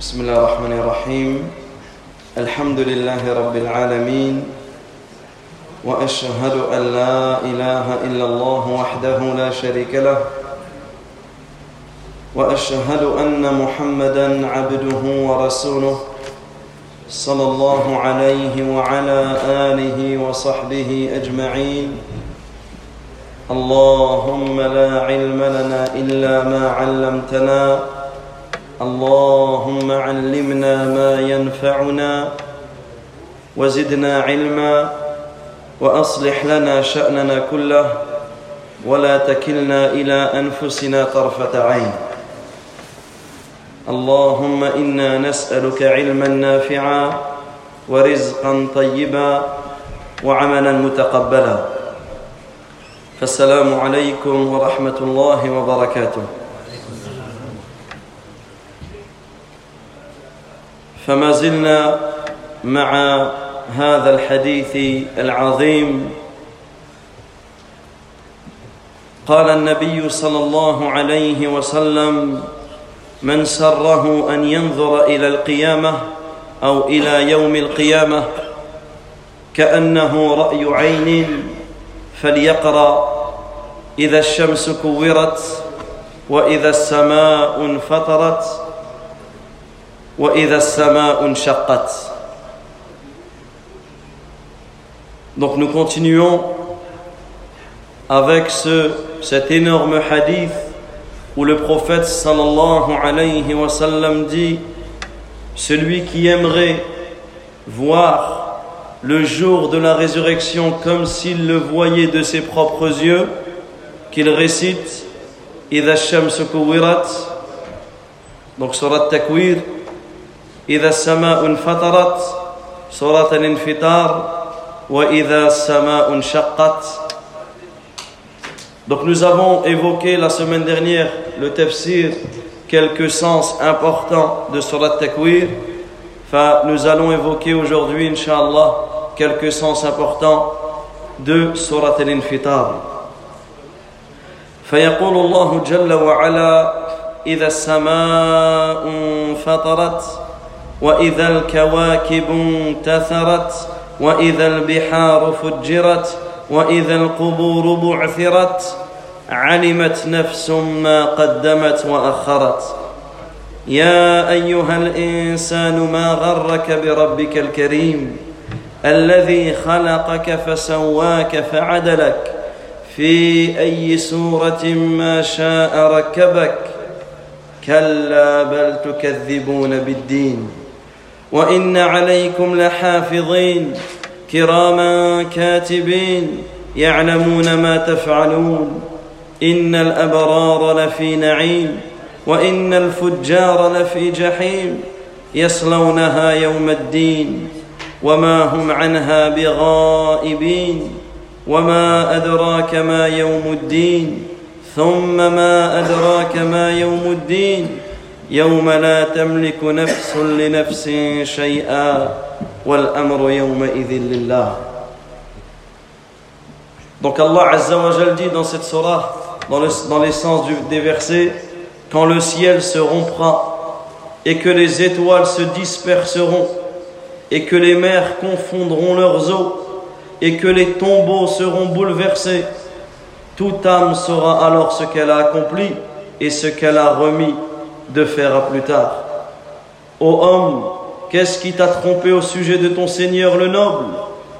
بسم الله الرحمن الرحيم الحمد لله رب العالمين واشهد ان لا اله الا الله وحده لا شريك له واشهد ان محمدا عبده ورسوله صلى الله عليه وعلى اله وصحبه اجمعين اللهم لا علم لنا الا ما علمتنا اللهم علمنا ما ينفعنا وزدنا علما وأصلح لنا شأننا كله ولا تكلنا إلى أنفسنا طرفة عين. اللهم إنا نسألك علما نافعا ورزقا طيبا وعملا متقبلا. فالسلام عليكم ورحمة الله وبركاته. فما زلنا مع هذا الحديث العظيم. قال النبي صلى الله عليه وسلم من سره أن ينظر إلى القيامة أو إلى يوم القيامة كأنه رأي عين فليقرأ إذا الشمس كورت وإذا السماء انفطرت واذا السماء انشقت Donc nous continuons avec ce, cet énorme hadith où le prophète sallallahu alayhi wa sallam dit Celui qui aimerait voir le jour de la résurrection comme s'il le voyait de ses propres yeux, qu'il récite إذا الشمس كورت donc surat Takwir إذا السماء انفطرت سورة الانفطار وإذا السماء انشقت Donc nous avons évoqué la semaine dernière le tafsir, quelques sens importants de Surat Takwir. Enfin, nous allons évoquer aujourd'hui, Inch'Allah, quelques sens importants de Surat Al-Infitar. فيقول الله جل وعلا إذا السماء انفطرت وإذا الكواكب انتثرت وإذا البحار فجرت وإذا القبور بعثرت علمت نفس ما قدمت وأخرت. يا أيها الإنسان ما غرك بربك الكريم؟ الذي خلقك فسواك فعدلك. في أي سورة ما شاء ركبك. كلا بل تكذبون بالدين. وإن عليكم لحافظين كراما كاتبين يعلمون ما تفعلون. إن الأبرار لفي نعيم وإن الفجار لفي جحيم. يصلونها يوم الدين وما هم عنها بغائبين. وما أدراك ما يوم الدين ثم ما أدراك ما يوم الدين. يوم لا تملك نفس لنفس شيئا والامر يومئذ لله Donc Allah Azza wa Jal dit dans cette surah, dans, le, dans les sens du, des versets, quand le ciel se rompra et que les étoiles se disperseront et que les mers confondront leurs eaux et que les tombeaux seront bouleversés, toute âme saura alors ce qu'elle a accompli et ce qu'elle a remis de faire à plus tard. Ô homme, qu'est-ce qui t'a trompé au sujet de ton Seigneur le noble,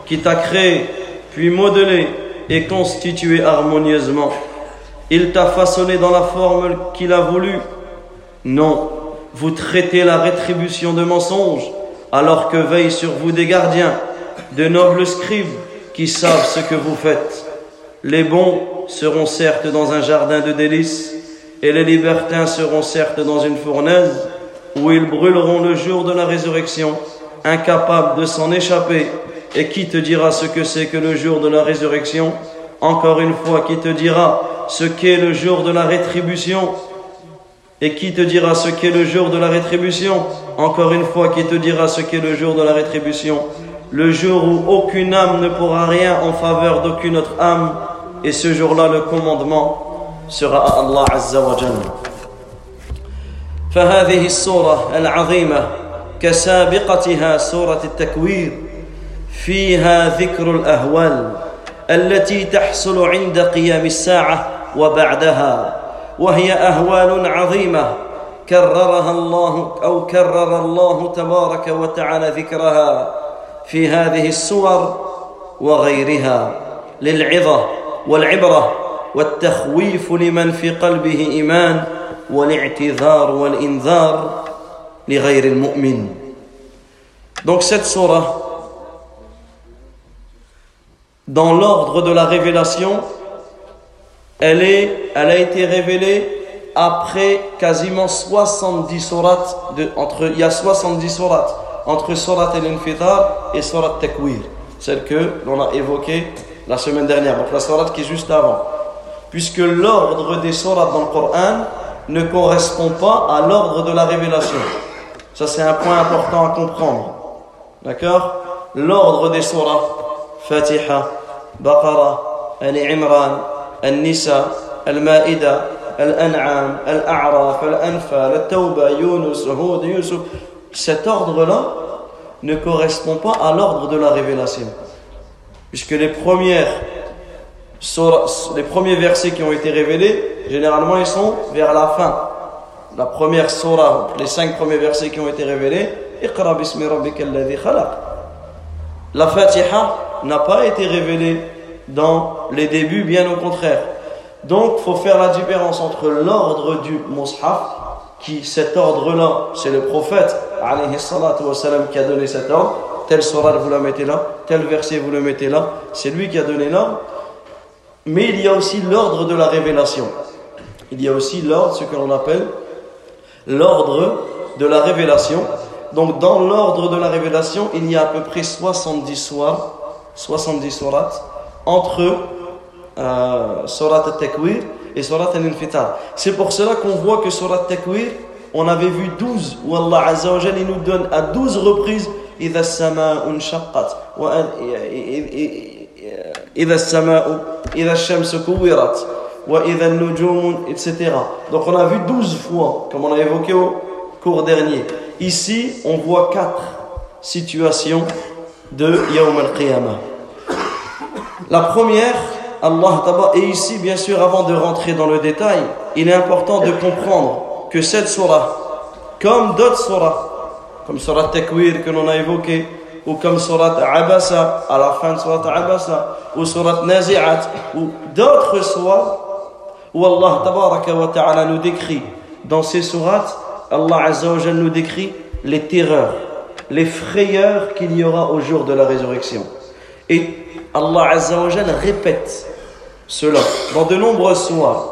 qui t'a créé, puis modelé et constitué harmonieusement? Il t'a façonné dans la forme qu'il a voulu Non, vous traitez la rétribution de mensonge, alors que veillent sur vous des gardiens, de nobles scribes qui savent ce que vous faites. Les bons seront certes dans un jardin de délices, et les libertins seront certes dans une fournaise où ils brûleront le jour de la résurrection, incapables de s'en échapper. Et qui te dira ce que c'est que le jour de la résurrection? Encore une fois, qui te dira ce qu'est le jour de la rétribution? Et qui te dira ce qu'est le jour de la rétribution? Encore une fois, qui te dira ce qu'est le jour de la rétribution? Le jour où aucune âme ne pourra rien en faveur d'aucune autre âme. Et ce jour-là, le commandement سراء الله عز وجل. فهذه السورة العظيمة كسابقتها سورة التكوير فيها ذكر الأهوال التي تحصل عند قيام الساعة وبعدها وهي أهوال عظيمة كررها الله أو كرر الله تبارك وتعالى ذكرها في هذه السور وغيرها للعظة والعبرة. والتخويف لمن في قلبه إيمان والاعتذار والإنذار لغير المؤمن Donc cette surah, dans l'ordre de la révélation, elle, est, elle a été révélée après quasiment 70 sourates, de, entre, il y a 70 sourates entre surat al-Infitar et surat Takwir, celle que l'on a évoquée la semaine dernière, donc la sourate qui est juste avant. Puisque l'ordre des sourates dans le Coran ne correspond pas à l'ordre de la révélation. Ça c'est un point important à comprendre. D'accord? L'ordre des sourates, Fatiha, Baqarah, Al-Imran, Al-Nisa, Al-Ma'ida, Al-An'am, Al-A'raf, Al-Anfal, Al-Tawba, Yunus, Hud, Yusuf, cet ordre-là ne correspond pas à l'ordre de la révélation. Puisque les premières les premiers versets qui ont été révélés, généralement ils sont vers la fin. La première surah, les cinq premiers versets qui ont été révélés, La Fatiha n'a pas été révélée dans les débuts, bien au contraire. Donc, faut faire la différence entre l'ordre du Mus'haf, qui cet ordre-là, c'est le prophète, qui a donné cet ordre. Tel surah, vous la mettez là, tel verset, vous le mettez là. C'est lui qui a donné l'ordre. Mais il y a aussi l'ordre de la révélation. Il y a aussi l'ordre, ce que l'on appelle l'ordre de la révélation. Donc dans l'ordre de la révélation, il y a à peu près 70 soirs, 70 sourates, entre euh, surat al-Takwir et surat al-Infitar. C'est pour cela qu'on voit que surat al-Takwir, on avait vu 12, où Allah Azza wa nous donne à 12 reprises « Idha » إذا السماء إذا الشمس كورت وإذا النجوم etc. Donc on a vu 12 fois, comme on a évoqué au cours dernier. Ici, on voit quatre situations de Yawm al-Qiyamah. La première, Allah Taba, et ici, bien sûr, avant de rentrer dans le détail, il est important de comprendre que cette surah, comme d'autres surahs, comme surat Takwir que l'on a évoqué, ou comme surat Abasa, à la fin de surat Abasa, ou surat Nazi'at, ou d'autres surahs, où Allah Tabaraka wa nous décrit, dans ces sourates, Allah Azza wa nous décrit les terreurs, les frayeurs qu'il y aura au jour de la résurrection. Et Allah Azza répète cela dans de nombreuses sourates.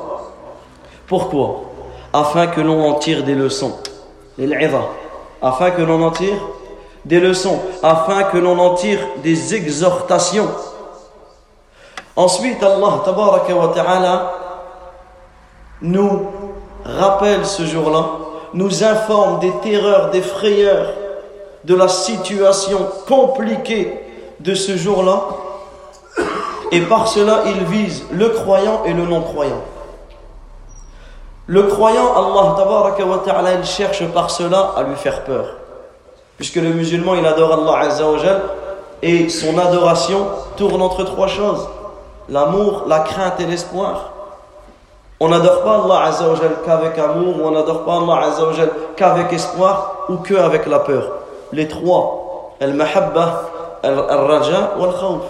Pourquoi? Afin que l'on en tire des leçons. Afin que l'on en tire des leçons. Afin que l'on en tire des exhortations. Ensuite, Allah wa ta'ala nous rappelle ce jour-là, nous informe des terreurs, des frayeurs, de la situation compliquée de ce jour-là et par cela, il vise le croyant et le non-croyant. Le croyant, Allah wa ta'ala, il cherche par cela à lui faire peur. Puisque le musulman, il adore Allah Azza wa et son adoration tourne entre trois choses l'amour, la crainte et l'espoir. On n'adore pas Allah Azza wa qu'avec amour, ou on n'adore pas Allah Azza wa qu'avec espoir, ou qu'avec la peur. Les trois, al-mahabba, al-raja ou al-khawf.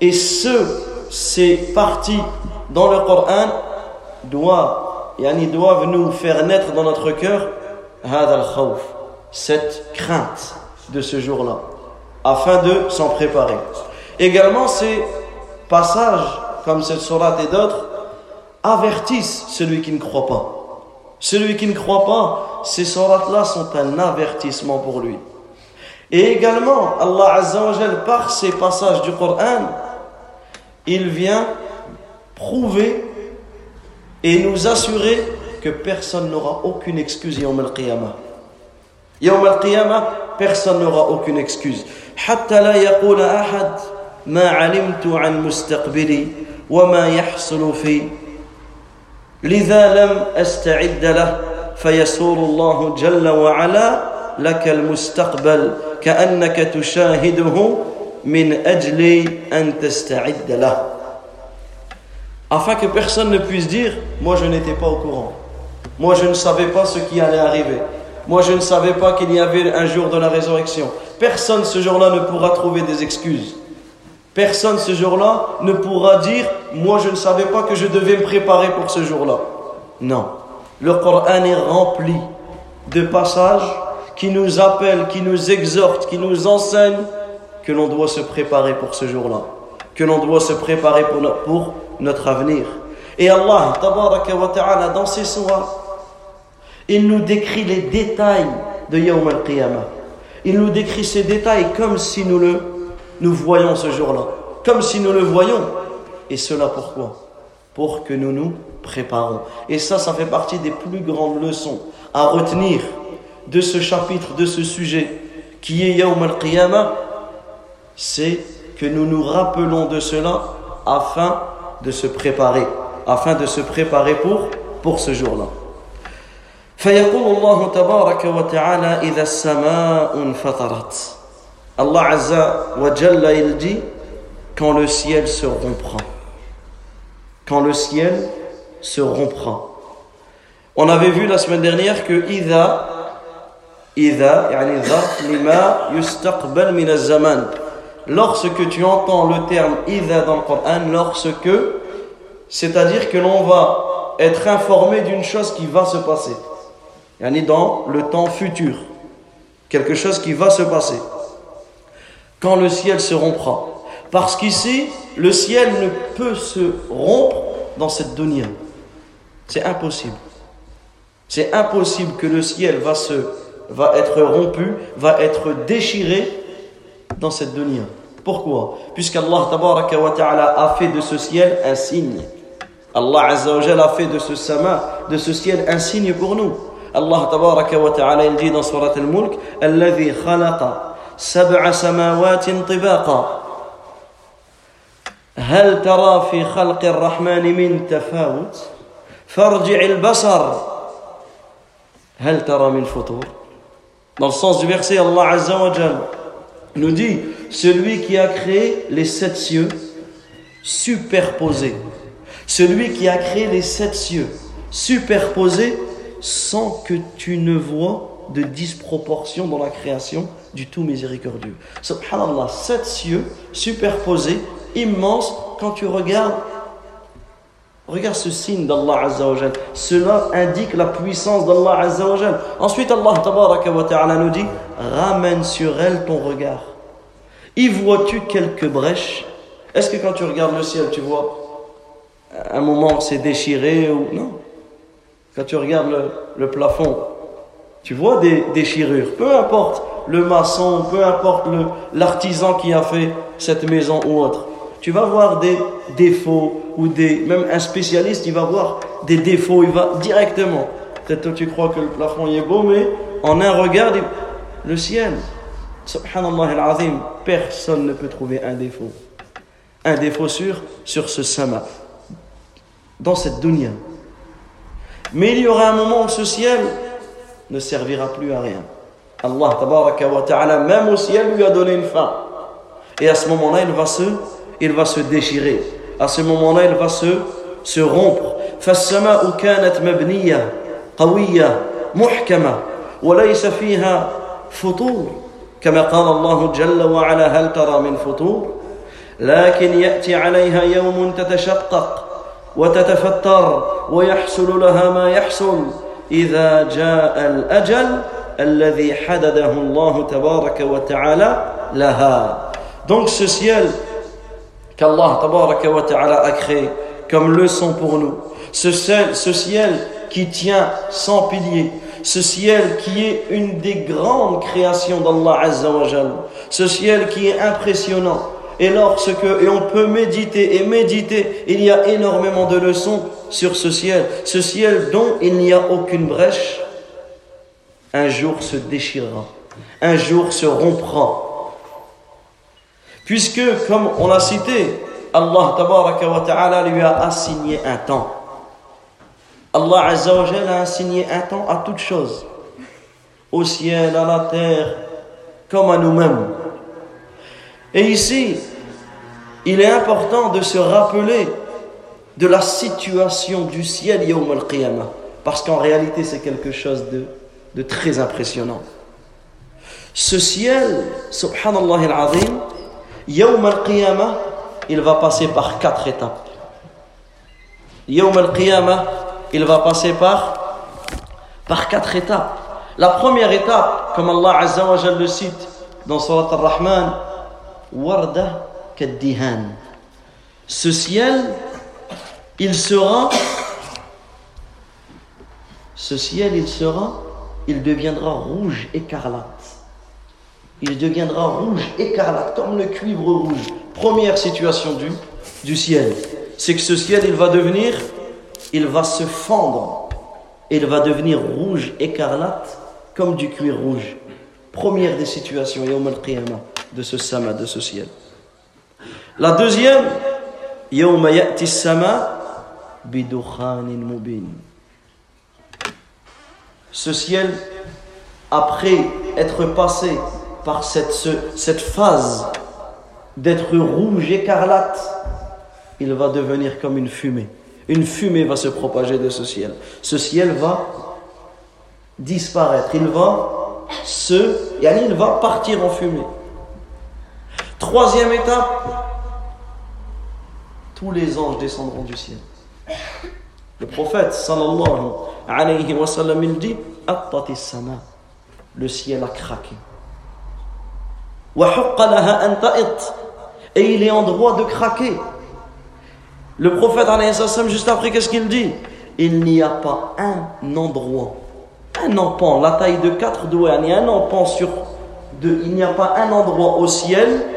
Et ce, ces parties dans le Coran doivent, yani doivent nous faire naître dans notre cœur cette crainte de ce jour-là, afin de s'en préparer. Également, ces passages, comme cette sourate et d'autres, avertissent celui qui ne croit pas. Celui qui ne croit pas, ces sourates-là sont un avertissement pour lui. Et également, Allah Azza wa par ces passages du Coran, il vient prouver et nous assurer que personne n'aura aucune excuse Yawm al-Qiyamah. Yawm al-Qiyamah, personne n'aura aucune excuse. حتى لا يقول أحد ما علمت عن مستقبلي وما يحصل في لذا لم أستعد له فيسور الله جل وعلا لك المستقبل كأنك تشاهده من أجل أن تستعد له afin que personne ne puisse dire moi je n'étais pas au courant moi je ne savais pas ce qui allait arriver moi je ne savais pas qu'il y avait un jour de la résurrection. Personne ce jour-là ne pourra trouver des excuses. Personne ce jour-là ne pourra dire moi je ne savais pas que je devais me préparer pour ce jour-là. Non. Le Coran est rempli de passages qui nous appellent, qui nous exhortent, qui nous enseignent que l'on doit se préparer pour ce jour-là, que l'on doit se préparer pour notre, avenir. Et Allah, wa ta'ala, dans ses soirs, il nous décrit les détails de Yawm al-Qiyamah. Il nous décrit ces détails comme si nous le nous voyons ce jour-là, comme si nous le voyons. Et cela pourquoi? Pour que nous nous préparons. Et ça, ça fait partie des plus grandes leçons à retenir de ce chapitre, de ce sujet, qui est Yawm al-Qiyamah, c'est que nous nous rappelons de cela afin de se préparer, afin de se préparer pour, pour ce jour-là. فيقول الله تبارك وتعالى إذا السماء انفطرت Allah Azza wa Jalla il dit quand le ciel se rompra quand le ciel se rompra on avait vu la semaine dernière que إذا إذا يعني ظرف لما يستقبل من الزمان lorsque tu entends le terme إذا dans le Coran lorsque c'est-à-dire que l'on va être informé d'une chose qui va se passer yani dans le temps futur quelque chose qui va se passer quand le ciel se rompra parce qu'ici le ciel ne peut se rompre dans cette dunya c'est impossible c'est impossible que le ciel va se va être rompu, va être déchiré dans cette dunya. Pourquoi? Puisqu'Allah a fait de ce ciel un signe. Allah Azza a fait de ce sama, de ce ciel un signe pour nous. Ta'ala il dit dans surat al-mulk الذي خلق سبع سماوات طباقا هل ترى في خلق الرحمن من تفاوت فارجع البصر هل ترى من فطور Dans le sens du verset, Allah Azza wa nous dit Celui qui a créé les sept cieux superposés. Celui qui a créé les sept cieux superposés sans que tu ne vois de disproportion dans la création du tout miséricordieux. Subhanallah, sept cieux superposés, immenses, quand tu regardes Regarde ce signe d'Allah Azzawajal. Cela indique la puissance d'Allah Azzawajal. Ensuite, Allah ta'ala nous dit Ramène sur elle ton regard. Y vois-tu quelques brèches? Est-ce que quand tu regardes le ciel, tu vois un moment c'est déchiré ou non? Quand tu regardes le, plafond, tu vois des déchirures. Peu importe le maçon, peu importe l'artisan qui a fait cette maison ou autre. Tu vas voir des défauts ou des même un spécialiste il va voir des défauts il va directement. Peut-être toi tu crois que le plafond est beau mais en un regard le ciel. Subhanallah al-azim personne ne peut trouver un défaut. Un défaut sur sur ce sama dans cette dunya mais il y aura un moment où ce ciel ne servira plus à rien Allah tabaraka wa ta'ala même au ciel lui a donné une fin et à ce moment-là il va se il va se déchirer. À ce moment-là, il va se, se rompre. فالسماء كانت مبنية قوية محكمة وليس فيها فطور كما قال الله جل وعلا هل ترى من فطور لكن يأتي عليها يوم تتشقق وتتفتر ويحصل لها ما يحصل إذا جاء الأجل الذي حدده الله تبارك وتعالى لها Donc ce ciel qu'Allah a créé comme leçon pour nous. Ce ciel, ce ciel qui tient sans piliers, ce ciel qui est une des grandes créations d'Allah Azza wa ce ciel qui est impressionnant. et lorsque, et on peut méditer et méditer, il y a énormément de leçons sur ce ciel. Ce ciel dont il n'y a aucune brèche, un jour se déchirera, un jour se rompra, Puisque, comme on l'a cité, Allah wa lui a assigné un temps. Allah Azzawajal a assigné un temps à toute chose, au ciel, à la terre, comme à nous-mêmes. Et ici, il est important de se rappeler de la situation du ciel Yawm al-Qiyamah, parce qu'en réalité c'est quelque chose de, de très impressionnant. Ce ciel, subhanallah al-azim, Yawm al-Qiyamah, il va passer par quatre étapes. Yawm al-Qiyamah, il va passer par, quatre étapes. La première étape, comme Allah Azza wa le cite dans Surat al-Rahman, Warda kaddihan. Ce ciel, il sera, ce ciel, il sera, il deviendra rouge écarlate. Il deviendra rouge écarlate, comme le cuivre rouge. Première situation du, ciel, c'est que ce ciel, il va devenir il va se fendre, il va devenir rouge écarlate comme du cuir rouge. Première des situations, Yawm al-Qiyamah, de ce sama, de ce ciel. La deuxième, mubin. Ce ciel, après être passé par cette, cette phase d'être rouge écarlate, il va devenir comme une fumée. Une fumée va se propager de ce ciel. Ce ciel va disparaître. Il va se. Il va partir en fumée. Troisième étape tous les anges descendront du ciel. Le prophète sallallahu alayhi wa sallam il dit sama le ciel a craqué. Et il est en droit de craquer. Le prophète, juste après, qu'est-ce qu'il dit? Il n'y a pas un endroit, un empan, la taille de quatre doigts, un empan sur deux, il n'y a pas un endroit au ciel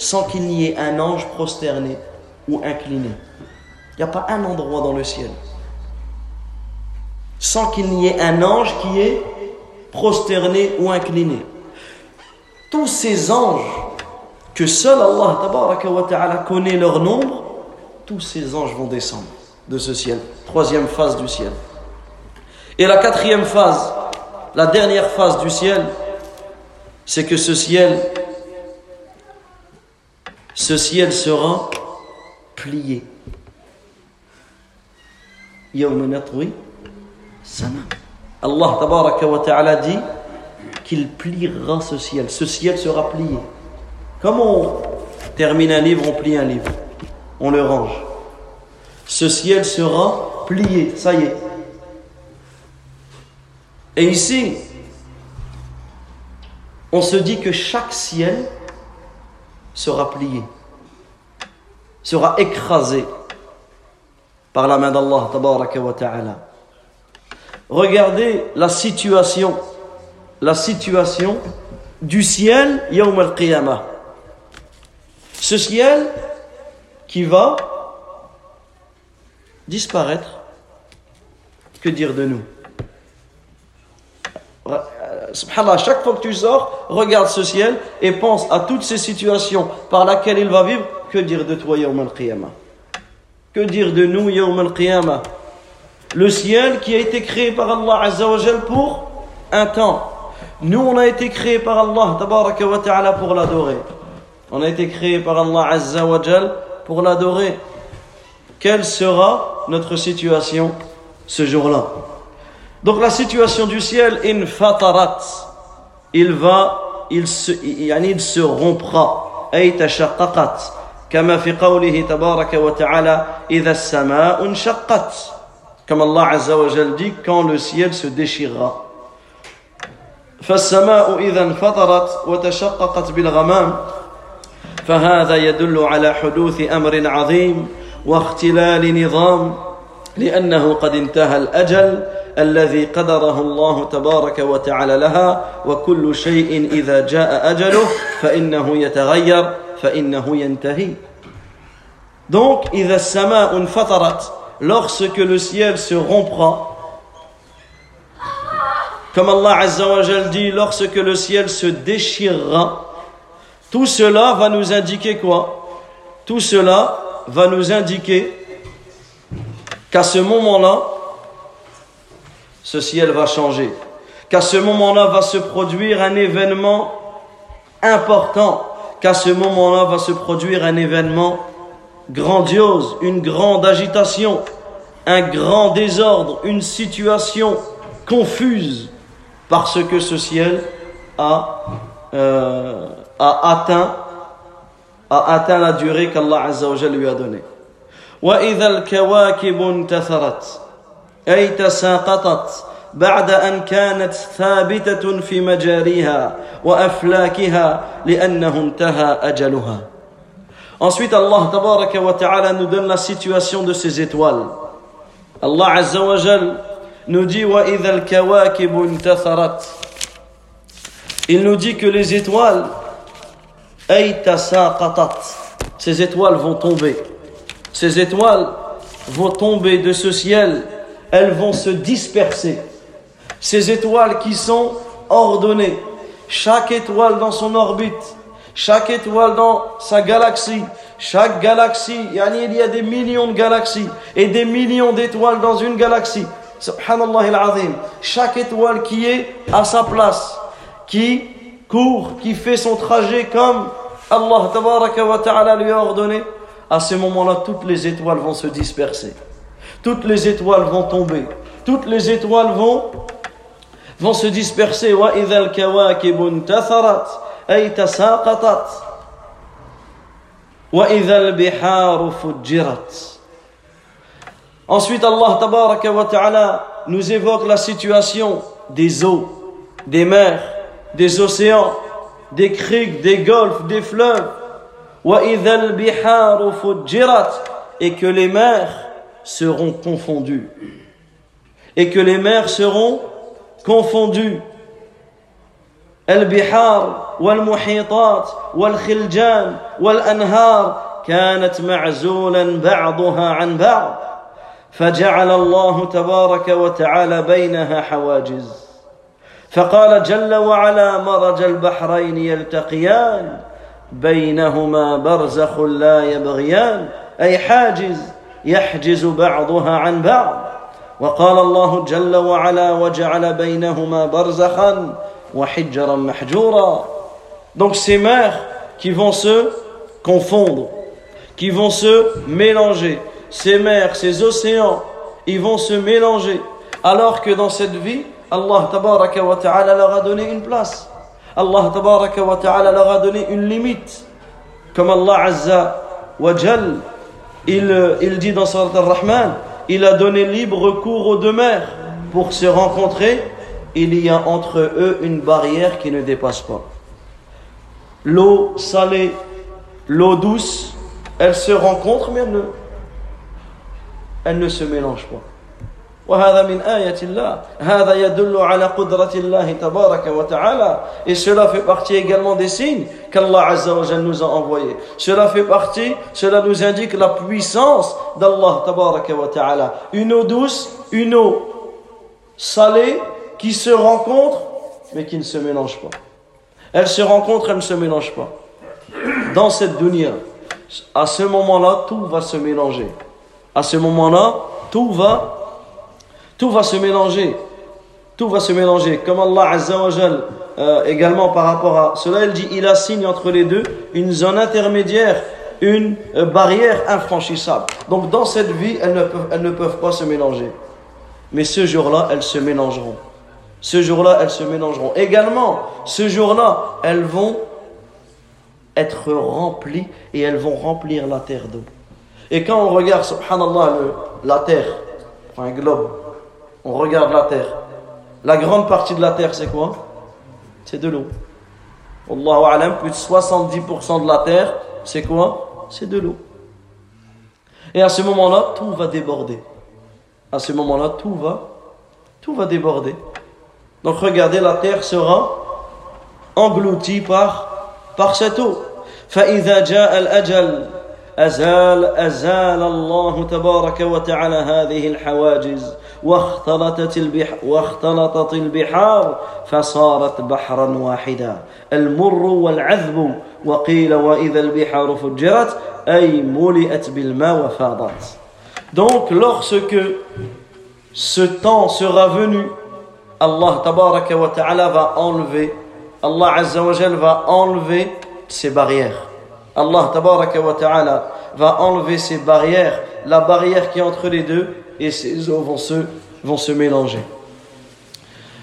sans qu'il n'y ait un ange prosterné ou incliné. Il n'y a pas un endroit dans le ciel sans qu'il n'y ait un ange qui est prosterné ou incliné. Tous ces anges que seul Allah connaît leur nombre, tous ces anges vont descendre de ce ciel. Troisième phase du ciel. Et la quatrième phase, la dernière phase du ciel, c'est que ce ciel, ce ciel sera plié. Allah ta'ala dit qu'il pliera ce ciel. Ce ciel sera plié. Comme on termine un livre, on plie un livre on le range. Ce ciel sera plié, ça y est. Et ici, on se dit que chaque ciel sera plié, sera écrasé par la main d'Allah. Regardez la situation, la situation du ciel, Yawm al-Qiyamah. Ce ciel, qui va disparaître. Que dire de nous? Subhanallah, chaque fois que tu sors, regarde ce ciel et pense à toutes ces situations par lesquelles il va vivre. Que dire de toi, Yawm al-Qiyamah Que dire de nous, Yawm al-Qiyamah Le ciel qui a été créé par Allah Azzawajal pour un temps. Nous, on a été créé par Allah Ta'ala pour l'adorer. On a été créé par Allah Azzawajal pour l'adorer. Quelle sera notre situation ce jour-là? Donc la situation du ciel, in fatarat, il va, il se, il se rompra, ay tashaqqaqat, كما في قوله تبارك وتعالى إذا السماء انشقت Allah Azza wa Jal dit quand le ciel se déchirera فالسماء إذا انفطرت وتشققت بالغمام فهذا يدل على حدوث أمر عظيم واختلال نظام لأنه قد انتهى الاجل الذي قدره الله تبارك وتعالى لها وكل شيء اذا جاء اجله فانه يتغير فانه ينتهي Donc, إذا السماء انفطرت lorsque le ciel se rompra comme Allah Azza wa dit lorsque le ciel se déchirera Tout cela va nous indiquer quoi Tout cela va nous indiquer qu'à ce moment-là, ce ciel va changer. Qu'à ce moment-là va se produire un événement important. Qu'à ce moment-là va se produire un événement grandiose, une grande agitation, un grand désordre, une situation confuse parce que ce ciel a, euh, a atteint a atteint la durée qu'Allah Azza lui a donnée. وإذا الكواكب انتثرت أي تساقطت بعد أن كانت ثابتة في مجاريها وأفلاكها لأنه انتهى أجلها Ensuite, Allah tabaraka wa ta'ala nous donne la situation de ces étoiles. Allah Azza wa Jal nous dit وَإِذَا الْكَوَاكِبُ انْتَثَرَتْ Il nous dit que les étoiles ces étoiles vont tomber. Ces étoiles vont tomber de ce ciel. Elles vont se disperser. Ces étoiles qui sont ordonnées. Chaque étoile dans son orbite. Chaque étoile dans sa galaxie. Chaque galaxie, il y a des millions de galaxies et des millions d'étoiles dans une galaxie. Subhanallah. Chaque étoile qui est à sa place, qui court, qui fait son trajet comme Allah ta'ala lui a ordonné, à ce moment-là, toutes les étoiles vont se disperser. Toutes les étoiles vont tomber. Toutes les étoiles vont, se disperser. Ensuite, Allah ta'ala nous évoque la situation des eaux, des mers, des océans des criques, des golfs, des fleuves. Et que les mers seront confondues. Et que les mers seront confondues. البحار والمحيطات والخلجان والأنهار كانت معزولا بعضها عن بعض فجعل الله تبارك وتعالى بينها حواجز فقال جل وعلا مرج البحرين يلتقيان بينهما برزخ لا يبغيان اي حاجز يحجز بعضها عن بعض وقال الله جل وعلا وجعل بينهما برزخا وحجرا محجورا donc ces mers qui vont se confondre qui vont se mélanger ces mers ces océans ils vont se mélanger alors que dans cette vie Allah tabaraka wa ta'ala leur a donné une place. Allah tabaraka wa ta'ala leur a donné une limite. Comme Allah azza wa jal, il, dit dans Surat al-Rahman, il a donné libre cours aux deux mers pour se rencontrer. Il y a entre eux une barrière qui ne dépasse pas. L'eau salée, l'eau douce, elles se rencontrent mais ne, elles ne se mélangent pas وهذا من آية الله هذا يدل على قدرة الله تبارك وتعالى et cela fait partie également des signes qu'Allah Azza wa Jalla nous a envoyés cela fait partie cela nous indique la puissance d'Allah tabaraka wa ta'ala une eau douce une eau salée qui se rencontrent mais qui ne se mélangent pas elles se rencontrent elles ne se mélangent pas dans cette dunya à ce moment-là tout va se mélanger à ce moment-là tout va tout va se mélanger. Tout va se mélanger. Comme Allah Azza wa euh, également par rapport à cela, il dit il assigne entre les deux une zone intermédiaire, une euh, barrière infranchissable. Donc dans cette vie, elles ne, peuvent, pas se mélanger. Mais ce jour-là, elles se mélangeront. Ce jour-là, elles se mélangeront. Également, ce jour-là, elles vont être remplies et elles vont remplir la terre d'eau. Et quand on regarde, subhanallah, la terre, un globe, on regarde la terre. La grande partie de la terre, c'est quoi C'est de l'eau. Allahu alam, plus de 70% de la terre, c'est quoi C'est de l'eau. Et à ce moment-là, tout va déborder. À ce moment-là, tout va, tout va déborder. Donc regardez, la terre sera engloutie par, par cette eau. فإذا جاء الأجل أزال أزال الله تبارك وتعالى هذه الحواجز واختلطت البحار, واختلطت البحار فصارت بحرا واحدا المر والعذب وقيل وإذا البحار فجرت أي ملئت بالماء وفاضت Donc lorsque ce temps sera venu Allah tabaraka wa ta'ala va enlever, Allah azza wa va enlever ces barrières. Allah tabaraka wa ta'ala va enlever ces barrières, la barrière qui est entre les deux, et ces eaux vont se, vont se mélanger.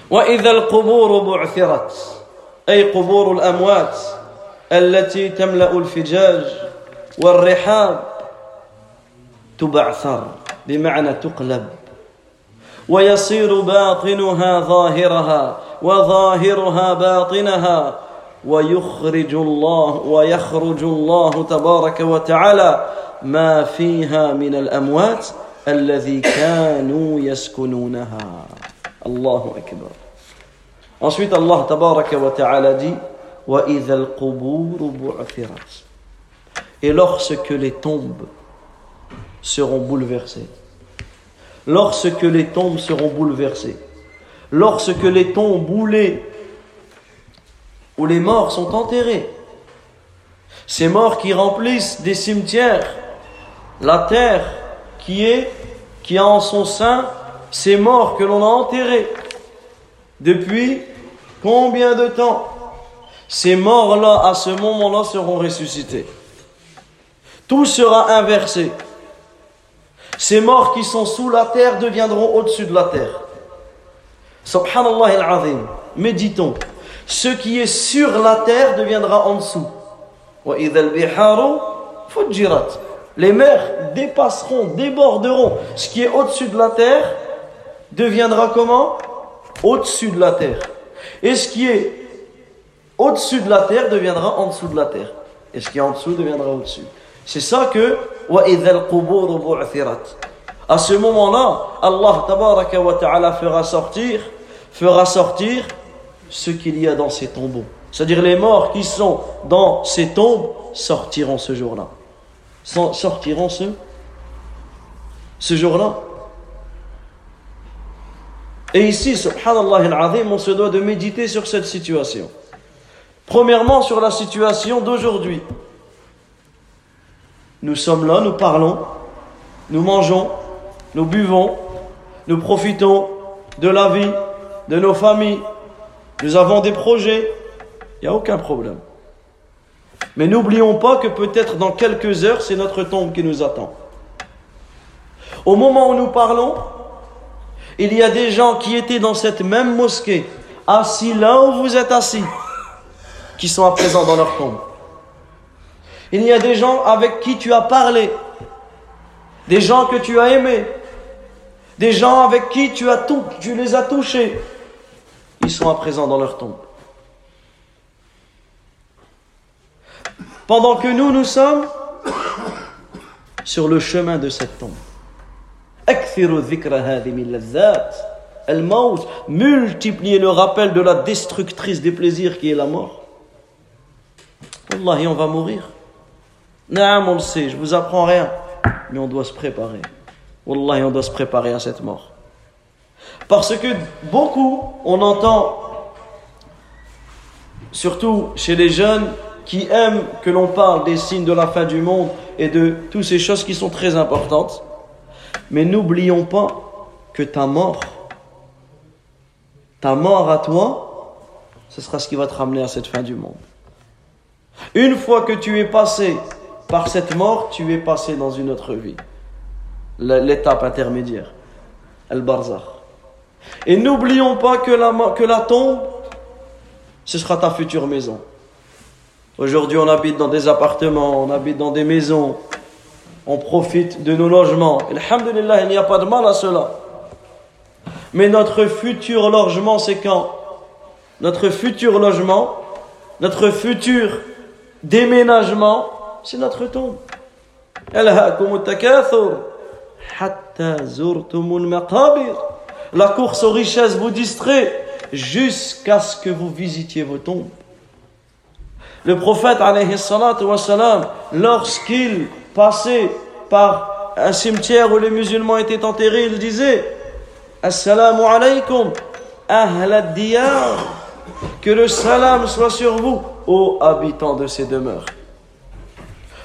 وإذا القبور بعثرت أي قبور الأموات التي تملأ الفجاج والرحاب تبعثر بمعنى تقلب ويصير باطنها ظاهرها وظاهرها باطنها ويخرج الله ويخرج الله تبارك وتعالى ما فيها من الأموات الذي كانوا يسكنونها الله أكبر Ensuite, Allah tabaraka wa ta'ala dit وَإِذَا الْقُبُورُ بُعْثِرَتْ Et lorsque les tombes seront bouleversées, lorsque les tombes seront bouleversées, lorsque les tombes boulées, où les morts sont enterrés, ces morts qui remplissent des cimetières, la terre qui a en son sein ces morts que l'on a enterrés depuis combien de temps Ces morts-là, à ce moment-là, seront ressuscités? Tout sera inversé. Ces morts qui sont sous la terre deviendront au-dessus de la terre. Subhanallah al-Azim. Méditons. Ce qui est sur la terre deviendra en dessous. Les mers dépasseront, déborderont. Ce qui est au-dessus de la terre deviendra comment? Au-dessus de la terre. Et ce qui est au-dessus de la terre deviendra en dessous de la terre. Et ce qui est en dessous deviendra au-dessus. C'est ça que à ce moment-là, Allah wa ta'ala fera sortir, fera sortir ce qu'il y a dans ces tombeaux. C'est-à-dire les morts qui sont dans ces tombes sortiront ce jour-là. Sortiront ce, ce jour-là. Et ici, subhanallah on se doit de méditer sur cette situation. Premièrement, sur la situation d'aujourd'hui. Nous sommes là, nous parlons, nous mangeons, nous buvons, nous profitons de la vie, de nos familles, nous avons des projets, il n'y a aucun problème. Mais n'oublions pas que peut-être dans quelques heures, c'est notre tombe qui nous attend. Au moment où nous parlons, il y a des gens qui étaient dans cette même mosquée, assis là où vous êtes assis, qui sont à présent dans leur tombe. Il y a des gens avec qui tu as parlé, des gens que tu as aimés, des gens avec qui tu, tu les as touchés. Ils sont à présent dans leur tombe. Pendant que nous, nous sommes sur le chemin de cette tombe. Multiplier le rappel de la destructrice des plaisirs qui est la mort. Wallahi, on va mourir. Non, on le sait, je vous apprends rien. Mais on doit se préparer. Wallahi, on doit se préparer à cette mort. Parce que beaucoup, on entend, surtout chez les jeunes qui aiment que l'on parle des signes de la fin du monde et de toutes ces choses qui sont très importantes. Mais n'oublions pas que ta mort, ta mort à toi, ce sera ce qui va te ramener à cette fin du monde. Une fois que tu es passé par cette mort, tu es passé dans une autre vie. L'étape intermédiaire. Al-Barzakh. Et n'oublions pas que la, que la tombe, ce sera ta future maison. Aujourd'hui, on habite dans des appartements, on habite dans des maisons, on profite de nos logements. Alhamdulillah, il n'y a pas de mal à cela. Mais notre futur logement, c'est quand? Notre futur logement, notre futur déménagement, c'est notre tombe. La course aux richesses vous distrait jusqu'à ce que vous visitiez vos tombes. Le prophète, lorsqu'il passait par un cimetière où les musulmans étaient enterrés, il disait Assalamu alaikum, ahlad diyar, que le salam soit sur vous, ô habitants de ces demeures.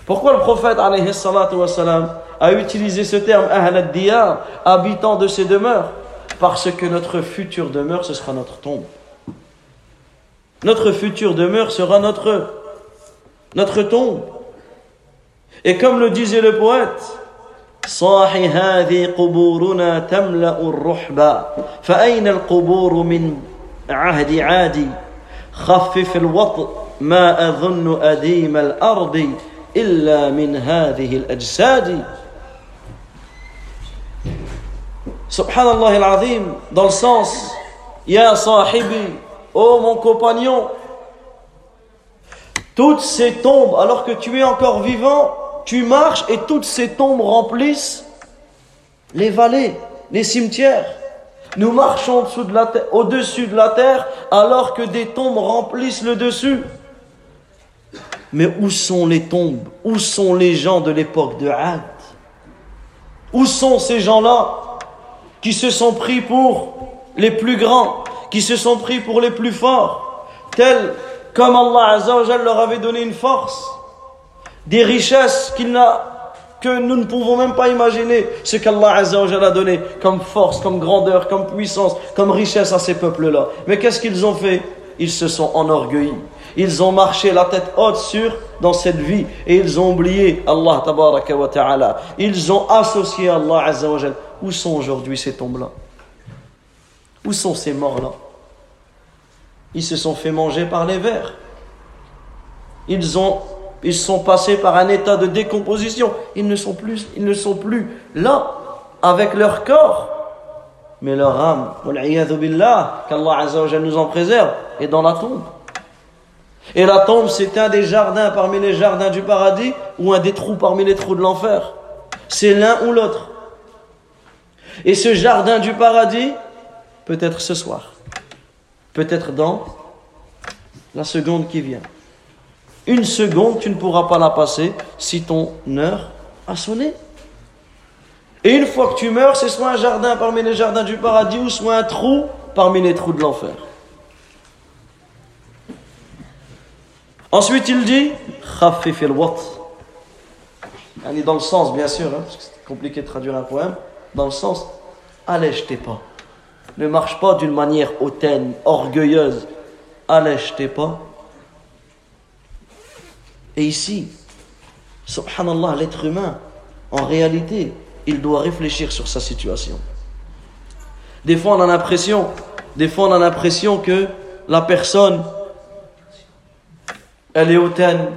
Pourquoi le prophète a utilisé ce terme ahlad diyar, habitant de ces demeures? Parce que notre future demeure, ce sera notre tombe. Notre future demeure sera notre, notre tombe. Et comme le disait le poète, صاحي هذه قبورنا تملأ الرحبة فأين القبور من عهد عادي خفف الوطء ما أظن أديم الأرض إلا من هذه الأجساد Subhanallah al-Azim, dans le sens, Ya oh mon compagnon, toutes ces tombes, alors que tu es encore vivant, tu marches et toutes ces tombes remplissent les vallées, les cimetières. Nous marchons au-dessus de la terre alors que des tombes remplissent le dessus. Mais où sont les tombes? Où sont les gens de l'époque de Had? Où sont ces gens-là qui se sont pris pour les plus grands, qui se sont pris pour les plus forts, tels comme Allah leur avait donné une force des richesses que nous ne pouvons même pas imaginer ce qu'Allah a donné comme force, comme grandeur, comme puissance, comme richesse à ces peuples-là. Mais qu'est-ce qu'ils ont fait? Ils se sont enorgueillis. Ils ont marché la tête haute sur dans cette vie et ils ont oublié Allah tabaraka wa ta'ala. Ils ont associé Allah azza Où sont aujourd'hui ces tombes-là? Où sont ces morts-là? Ils se sont fait manger par les vers. Ils ont ils sont passés par un état de décomposition. Ils ne sont plus, ils ne sont plus là avec leur corps. Mais leur âme, qu'Allah nous en préserve, est dans la tombe. Et la tombe, c'est un des jardins parmi les jardins du paradis ou un des trous parmi les trous de l'enfer. C'est l'un ou l'autre. Et ce jardin du paradis, peut-être ce soir, peut-être dans la seconde qui vient. Une seconde, tu ne pourras pas la passer si ton heure a sonné. Et une fois que tu meurs, c'est soit un jardin parmi les jardins du paradis ou soit un trou parmi les trous de l'enfer. Ensuite, il dit Il est dans le sens, bien sûr, hein, parce que c'est compliqué de traduire un poème. Dans le sens, allège tes pas. Ne marche pas d'une manière hautaine, orgueilleuse. Allège tes pas et ici, subhanallah, l'être humain, en réalité, il doit réfléchir sur sa situation. Des l'impression, des fois, on a l'impression que la personne, elle est hautaine,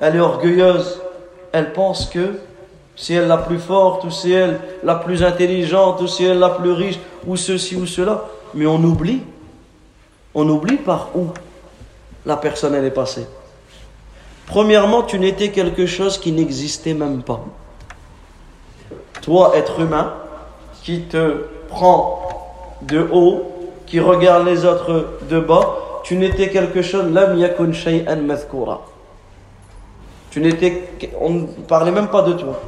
elle est orgueilleuse, elle pense que c'est elle la plus forte, ou c'est elle la plus intelligente, ou c'est elle la plus riche, ou ceci ou cela. Mais on oublie, on oublie par où la personne est passée. Premièrement, tu n'étais quelque chose qui n'existait même pas. Toi, être humain, qui te prend de haut, qui regarde les autres de bas, tu n'étais quelque chose, lam yakun shay'an Tu n'étais, on ne parlait même pas de toi.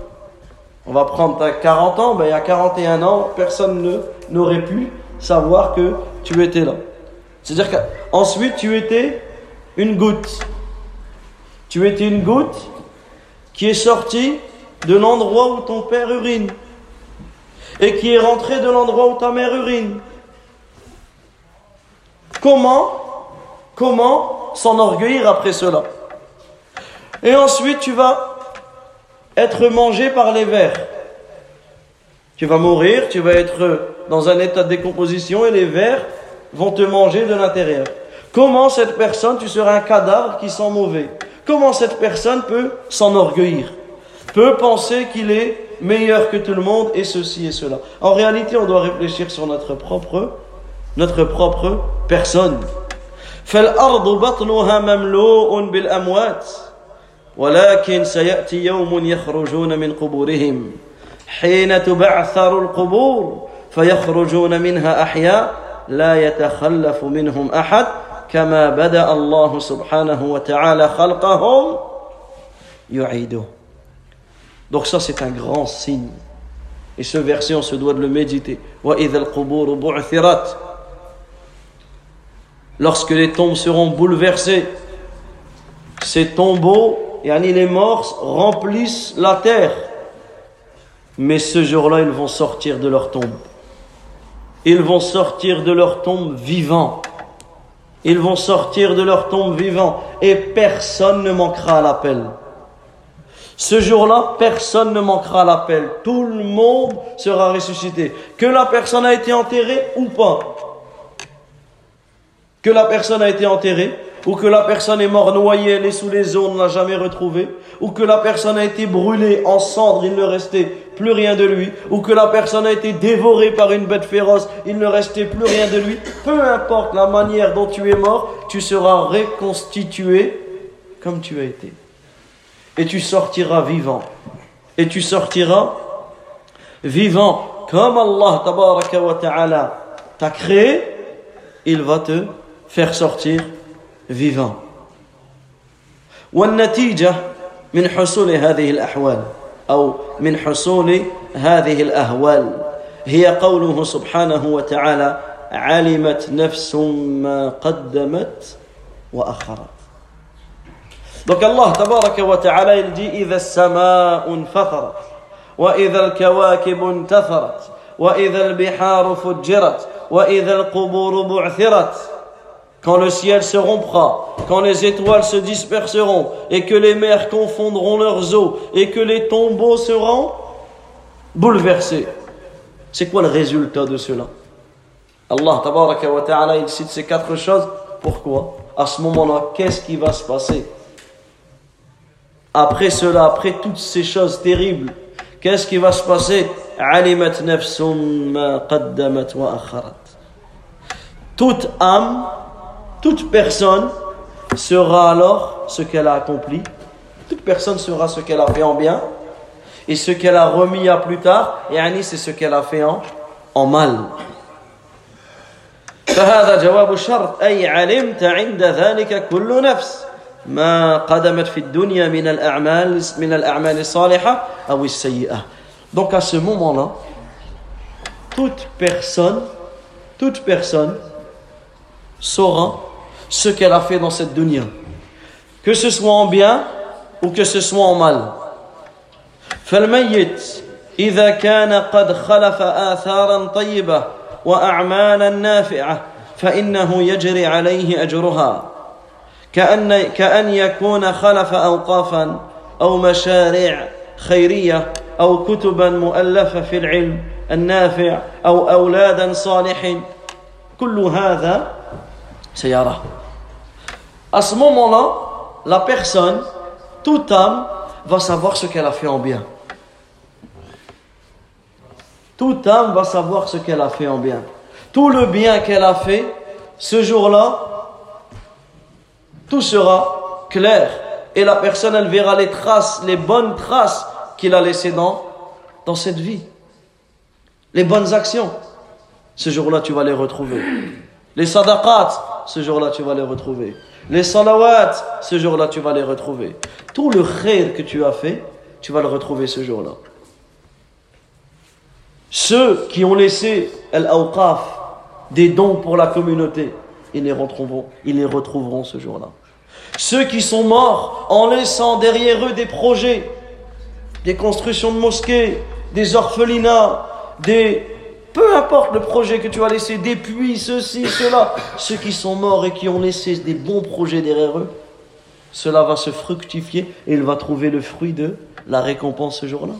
On va prendre, ta 40 ans, ben, il y a 41 ans, personne n'aurait pu savoir que tu étais là. C'est-à-dire qu'ensuite, tu étais une goutte. Tu étais une goutte qui est sortie de l'endroit où ton père urine et qui est rentrée de l'endroit où ta mère urine. Comment Comment s'enorgueillir après cela? Et ensuite, tu vas être mangé par les vers. Tu vas mourir, tu vas être dans un état de décomposition et les vers vont te manger de l'intérieur. Comment cette personne, tu seras un cadavre qui sent mauvais Comment cette personne peut s'enorgueillir Peut penser qu'il est meilleur que tout le monde et ceci et cela. En réalité, on doit réfléchir sur notre propre, notre propre personne. فالأرض بطنها مملوء بالأموات ولكن سيأتي يوم يخرجون من قبورهم حين تبعثر القبور فيخرجون منها أحياء لا يتخلف منهم أحد كما بدأ الله سبحانه وتعالى خلقهم يعيده Donc ça c'est un grand signe. Et ce verset on se doit de le méditer. وَإِذَا الْقُبُورُ بُعْثِرَتْ Lorsque les tombes seront bouleversées, ces tombeaux, yani les morts, remplissent la terre. Mais ce jour-là, ils vont sortir de leur tombe. ils vont sortir de leur tombe vivants. Ils vont sortir de leur tombe vivants et personne ne manquera à l'appel. Ce jour-là, personne ne manquera à l'appel. Tout le monde sera ressuscité. Que la personne a été enterrée ou pas. Que la personne a été enterrée ou que la personne est morte noyée, elle est sous les eaux, on ne l'a jamais retrouvée, ou que la personne a été brûlée en cendres, il ne restait plus rien de lui, ou que la personne a été dévorée par une bête féroce, il ne restait plus rien de lui, peu importe la manière dont tu es mort, tu seras reconstitué comme tu as été. Et tu sortiras vivant. Et tu sortiras vivant comme Allah t'a créé, il va te faire sortir vivant. والنتيجة من حصول هذه الأحوال أو من حصول هذه الأهوال هي قوله سبحانه وتعالى علمت نفس ما قدمت وأخرت tabaraka wa ta'ala il dit إذا السماء انفطرت وإذا الكواكب انتثرت وإذا البحار فجرت وإذا القبور بعثرت quand le ciel se rompra, quand les étoiles se disperseront, et que les mers confondront leurs eaux, et que les tombeaux seront bouleversés. C'est quoi le résultat de cela? Allah ta'ala, il cite ces quatre choses. Pourquoi? À ce moment-là, qu'est-ce qui va se passer? Après cela, après toutes ces choses terribles, qu'est-ce qui va se passer? Toute âme toute personne sera alors ce qu'elle a accompli. Toute personne sera ce qu'elle a fait en bien. Et ce qu'elle a remis à plus tard, et c'est ce qu'elle a fait en, en mal. فهذا جواب الشرط أي علمت عند ذلك كل نفس ما قدمت في الدنيا من الأعمال من الأعمال الصالحة أو السيئة. Donc à ce moment-là, toute personne, toute personne saura ce qu'elle a fait dans cette dunya. Que ce soit en bien ou que ce soit en mal. فالميت إذا كان قد خلف آثارا طيبة وأعمالا نافعة فإنه يجري عليه أجرها كأن, كأن يكون خلف أوقافا أو مشاريع خيرية أو كتبا مؤلفة في العلم النافع أو أولادا صالحين كل هذا Sayyara. À ce moment-là, la personne, toute âme, va savoir ce qu'elle a fait en bien. Toute âme va savoir ce qu'elle a fait en bien. Tout le bien qu'elle a fait, ce jour-là, tout sera clair. Et la personne, elle verra les traces, les bonnes traces qu'il a laissées dans, cette vie. Les bonnes actions. Ce jour-là, tu vas les retrouver. Les sadaqats, ce jour-là, tu vas les retrouver. Les salawats, ce jour-là, tu vas les retrouver. Tout le khair que tu as fait, tu vas le retrouver ce jour-là. Ceux qui ont laissé al-awqaf, des dons pour la communauté, ils les retrouveront, ils les retrouveront ce jour-là. Ceux qui sont morts en laissant derrière eux des projets, des constructions de mosquées, des orphelinats, des, peu importe le projet que tu as laissé, des puits, ceci, cela, ceux qui sont morts et qui ont laissé des bons projets derrière eux, cela va se fructifier et il va trouver le fruit de la récompense ce jour-là.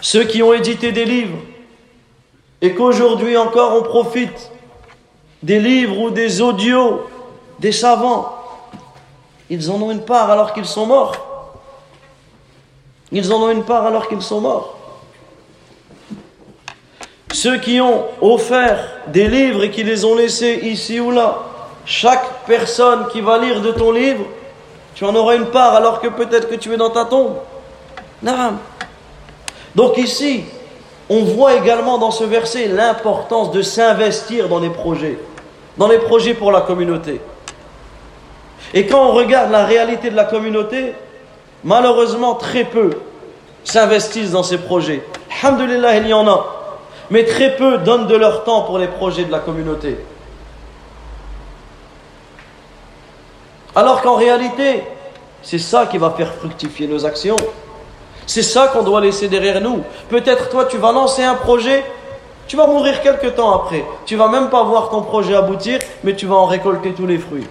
Ceux qui ont édité des livres et qu'aujourd'hui encore on profite des livres ou des audios des savants, ils en ont une part alors qu'ils sont morts. Ils en ont une part alors qu'ils sont morts. Ceux qui ont offert des livres et qui les ont laissés ici ou là, chaque personne qui va lire de ton livre, tu en auras une part alors que peut-être que tu es dans ta tombe. Donc ici, on voit également dans ce verset l'importance de s'investir dans les projets, dans les projets pour la communauté. Et quand on regarde la réalité de la communauté, Malheureusement, très peu s'investissent dans ces projets. Alhamdulillah, il y en a. Mais très peu donnent de leur temps pour les projets de la communauté. Alors qu'en réalité, c'est ça qui va faire fructifier nos actions. C'est ça qu'on doit laisser derrière nous. Peut-être toi, tu vas lancer un projet, tu vas mourir quelques temps après. Tu vas même pas voir ton projet aboutir, mais tu vas en récolter tous les fruits.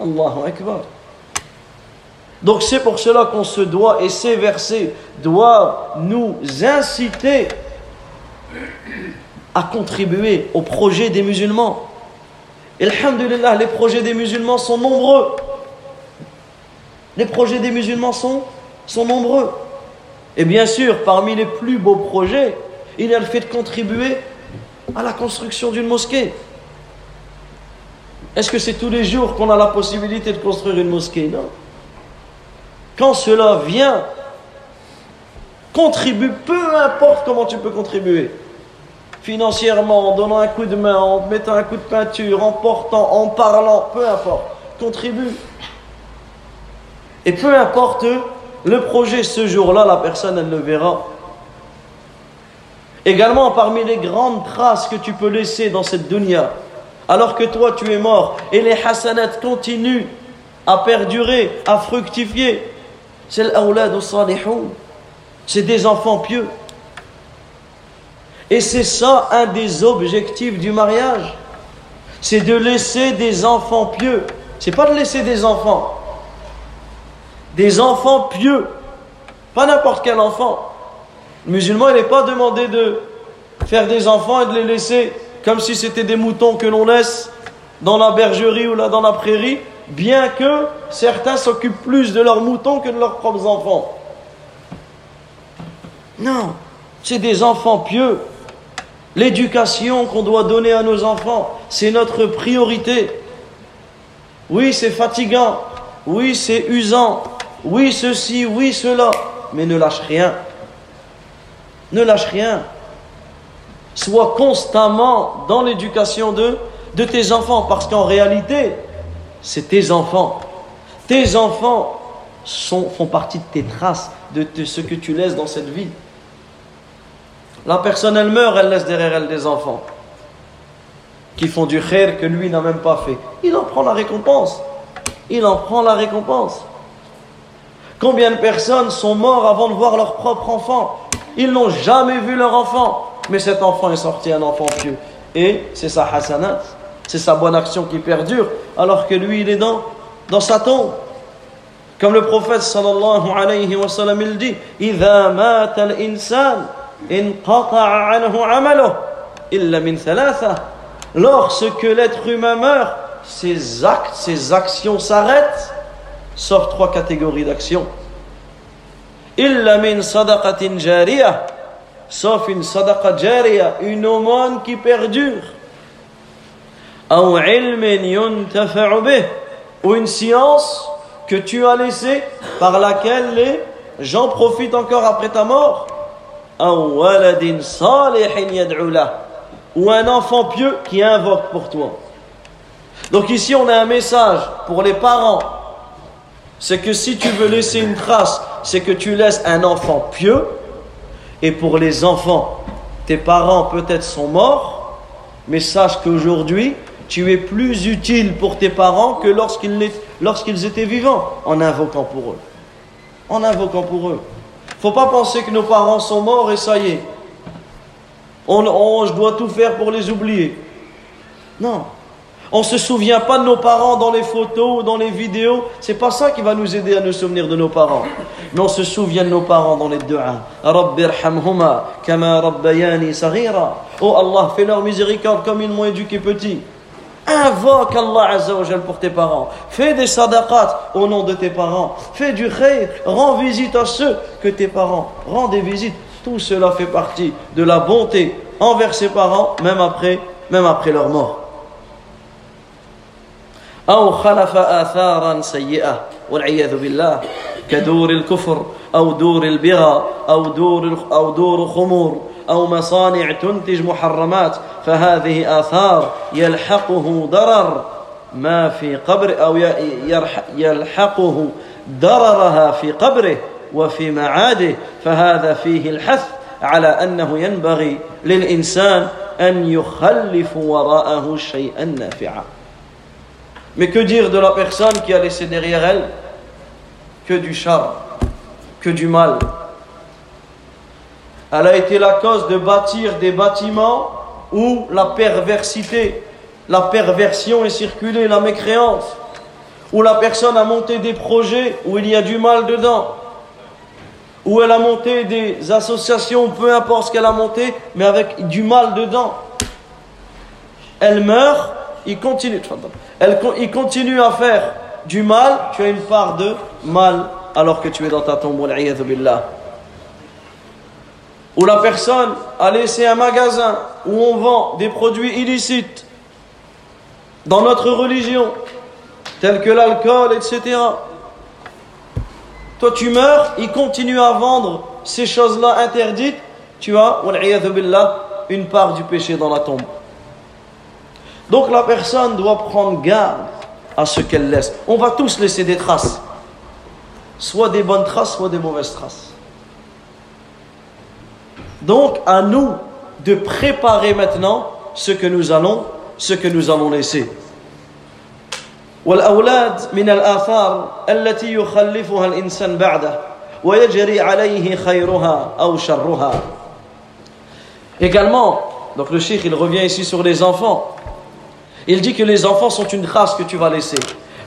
Allahu Akbar. Donc c'est pour cela qu'on se doit, et ces versets doivent nous inciter à contribuer au projet des musulmans. Et alhamdulillah, les projets des musulmans sont nombreux. Les projets des musulmans sont, sont nombreux. Et bien sûr, parmi les plus beaux projets, il y a le fait de contribuer à la construction d'une mosquée. Est-ce que c'est tous les jours qu'on a la possibilité de construire une mosquée? Non. Quand cela vient, contribue, peu importe comment tu peux contribuer. Financièrement, en donnant un coup de main, en mettant un coup de peinture, en portant, en parlant, peu importe. Contribue. Et peu importe le projet ce jour-là, la personne, elle le verra. Également, parmi les grandes traces que tu peux laisser dans cette dunya, alors que toi tu es mort, et les hasanats continuent à perdurer, à fructifier, c'est. C'est des enfants pieux. Et c'est ça un des objectifs du mariage. C'est de laisser des enfants pieux. C'est pas de laisser des enfants. Des enfants pieux. Pas n'importe quel enfant. Le musulman, il n'est pas demandé de faire des enfants et de les laisser comme si c'était des moutons que l'on laisse dans la bergerie ou là dans la prairie, bien que certains s'occupent plus de leurs moutons que de leurs propres enfants. Non, c'est des enfants pieux. L'éducation qu'on doit donner à nos enfants, c'est notre priorité. Oui, c'est fatigant. Oui, c'est usant. Oui, ceci, oui, cela. Mais ne lâche rien. Ne lâche rien. Sois constamment dans l'éducation de, tes enfants. Parce qu'en réalité, c'est tes enfants. Tes enfants font partie de tes traces, de, ce que tu laisses dans cette vie. La personne, elle meurt, elle laisse derrière elle des enfants qui font du khair que lui n'a même pas fait. Il en prend la récompense. Il en prend la récompense. Combien de personnes sont morts avant de voir leur propre enfant? Ils n'ont jamais vu leur enfant. Mais cet enfant est sorti un enfant pieux. Et c'est sa hasanat, c'est sa bonne action qui perdure, alors que lui, il est dans, dans sa tombe. Comme le prophète sallallahu alayhi wa sallam, il dit إذا مات الإنسان انقطع عنه عمله إلا من ثلاثة Lorsque l'être humain meurt, ses actes, ses actions s'arrêtent, sauf trois catégories d'actions. إلا من صدقة جارية sauf une sadaqa jariya, une aumône qui perdure. Ou une science que tu as laissée par laquelle les gens profitent encore après ta mort. Ou un enfant pieux qui invoque pour toi. Donc ici on a un message pour les parents. C'est que si tu veux laisser une trace, c'est que tu laisses un enfant pieux et pour les enfants, tes parents peut-être sont morts, mais sache qu'aujourd'hui, tu es plus utile pour tes parents que lorsqu'ils étaient vivants, en invoquant pour eux. En invoquant pour eux. Faut pas penser que nos parents sont morts et ça y est. On, je dois tout faire pour les oublier. Non. On ne se souvient pas de nos parents dans les photos ou dans les vidéos. C'est pas ça qui va nous aider à nous souvenir de nos parents. Mais on se souvient de nos parents dans les du'a. Oh Allah, fais leur miséricorde comme ils m'ont éduqué petit. Invoque Allah Azzawajal pour tes parents. Fais des sadaqat au nom de tes parents. Fais du khair. Rends visite à ceux que tes parents. Rends des visites. Tout cela fait partie de la bonté envers ses parents, même après, même après leur mort. أو خلف آثارا سيئة والعياذ بالله كدور الكفر أو دور البغى أو دور أو دور خمور أو مصانع تنتج محرمات فهذه آثار يلحقه ضرر. ما في قبر أو يلحقه ضررها في قبره وفي معاده فهذا فيه الحث على أنه ينبغي للإنسان أن يخلف وراءه شيئا نافعا. Mais que dire de la personne qui a laissé derrière elle? Que du char, que du mal, Elle a été la cause de bâtir des bâtiments où la perversité, la perversion est circulée, la mécréance, où la personne a monté des projets où il y a du mal dedans, où elle a monté des associations, peu importe ce qu'elle a monté, mais avec du mal dedans. Elle meurt, il continue, elle, il continue à faire du mal, tu as une part de mal alors que tu es dans ta tombe. billah où la personne a laissé un magasin où on vend des produits illicites dans notre religion, tels que l'alcool, etc. Toi, tu meurs, il continue à vendre ces choses-là interdites, tu as, une part du péché dans la tombe. Donc la personne doit prendre garde à ce qu'elle laisse. On va tous laisser des traces, soit des bonnes traces, soit des mauvaises traces. Donc à nous de préparer maintenant ce que nous allons, ce que nous allons laisser. والأولاد من الآثار التي يخلفها الإنسان بعده ويجري عليه خيرها أو شرها. Également, donc le cheikh il revient ici sur les enfants. Il dit que les enfants sont une trace que tu vas laisser.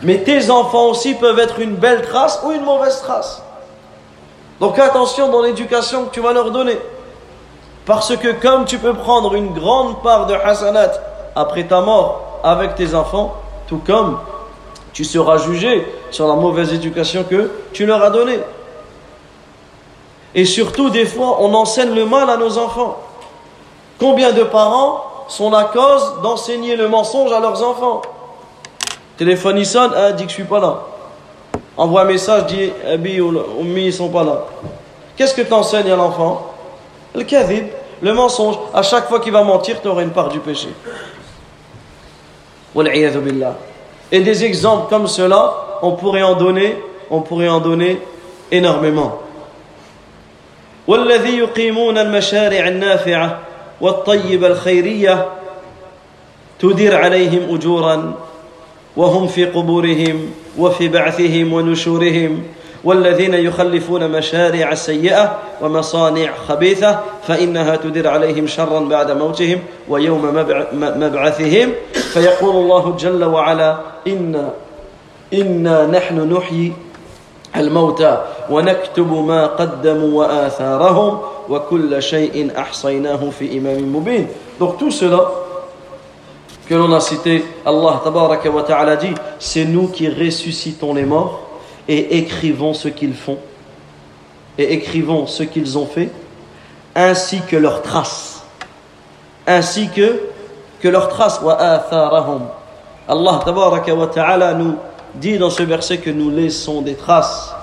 Mais tes enfants aussi peuvent être une belle trace ou une mauvaise trace. Donc attention dans l'éducation que tu vas leur donner. Parce que comme tu peux prendre une grande part de hasanat après ta mort avec tes enfants, tout comme tu seras jugé sur la mauvaise éducation que tu leur as donnée. Et surtout, des fois, on enseigne le mal à nos enfants. Combien de parents sont la cause d'enseigner le mensonge à leurs enfants? Téléphone il sonne, ah, dit que je suis pas là. Envoie un message, dit Abi ou Oumi, ils sont pas là. Qu'est-ce que tu enseignes à l'enfant? le kadhib, le mensonge, à chaque fois qu'il va mentir, tu auras une part du péché. Et des exemples comme cela, on pourrait en donner, on pourrait en donner énormément. والذي يقيمون المشاريع النافعة والطيبة الخيرية تدير عليهم أجورا وهم في قبورهم وفي بعثهم ونشورهم والذين يخلفون مشاريع سيئة ومصانع خبيثة فإنها تدر عليهم شرا بعد موتهم ويوم مبعثهم. فيقول الله جل وعلا إنا إنا نحن نحيي الموتى ونكتب ما قدموا وآثارهم وكل شيء أحصيناه في إمام مبين. Donc tout cela que l'on a cité, Allah tabaraka wa ta'ala dit, c'est nous qui ressuscitons les morts et écrivons ce qu'ils font et écrivons ce qu'ils ont fait ainsi que leurs traces ainsi que que leurs traces wa Allah tabaraka wa ta'ala nous dit dans ce verset que nous laissons des traces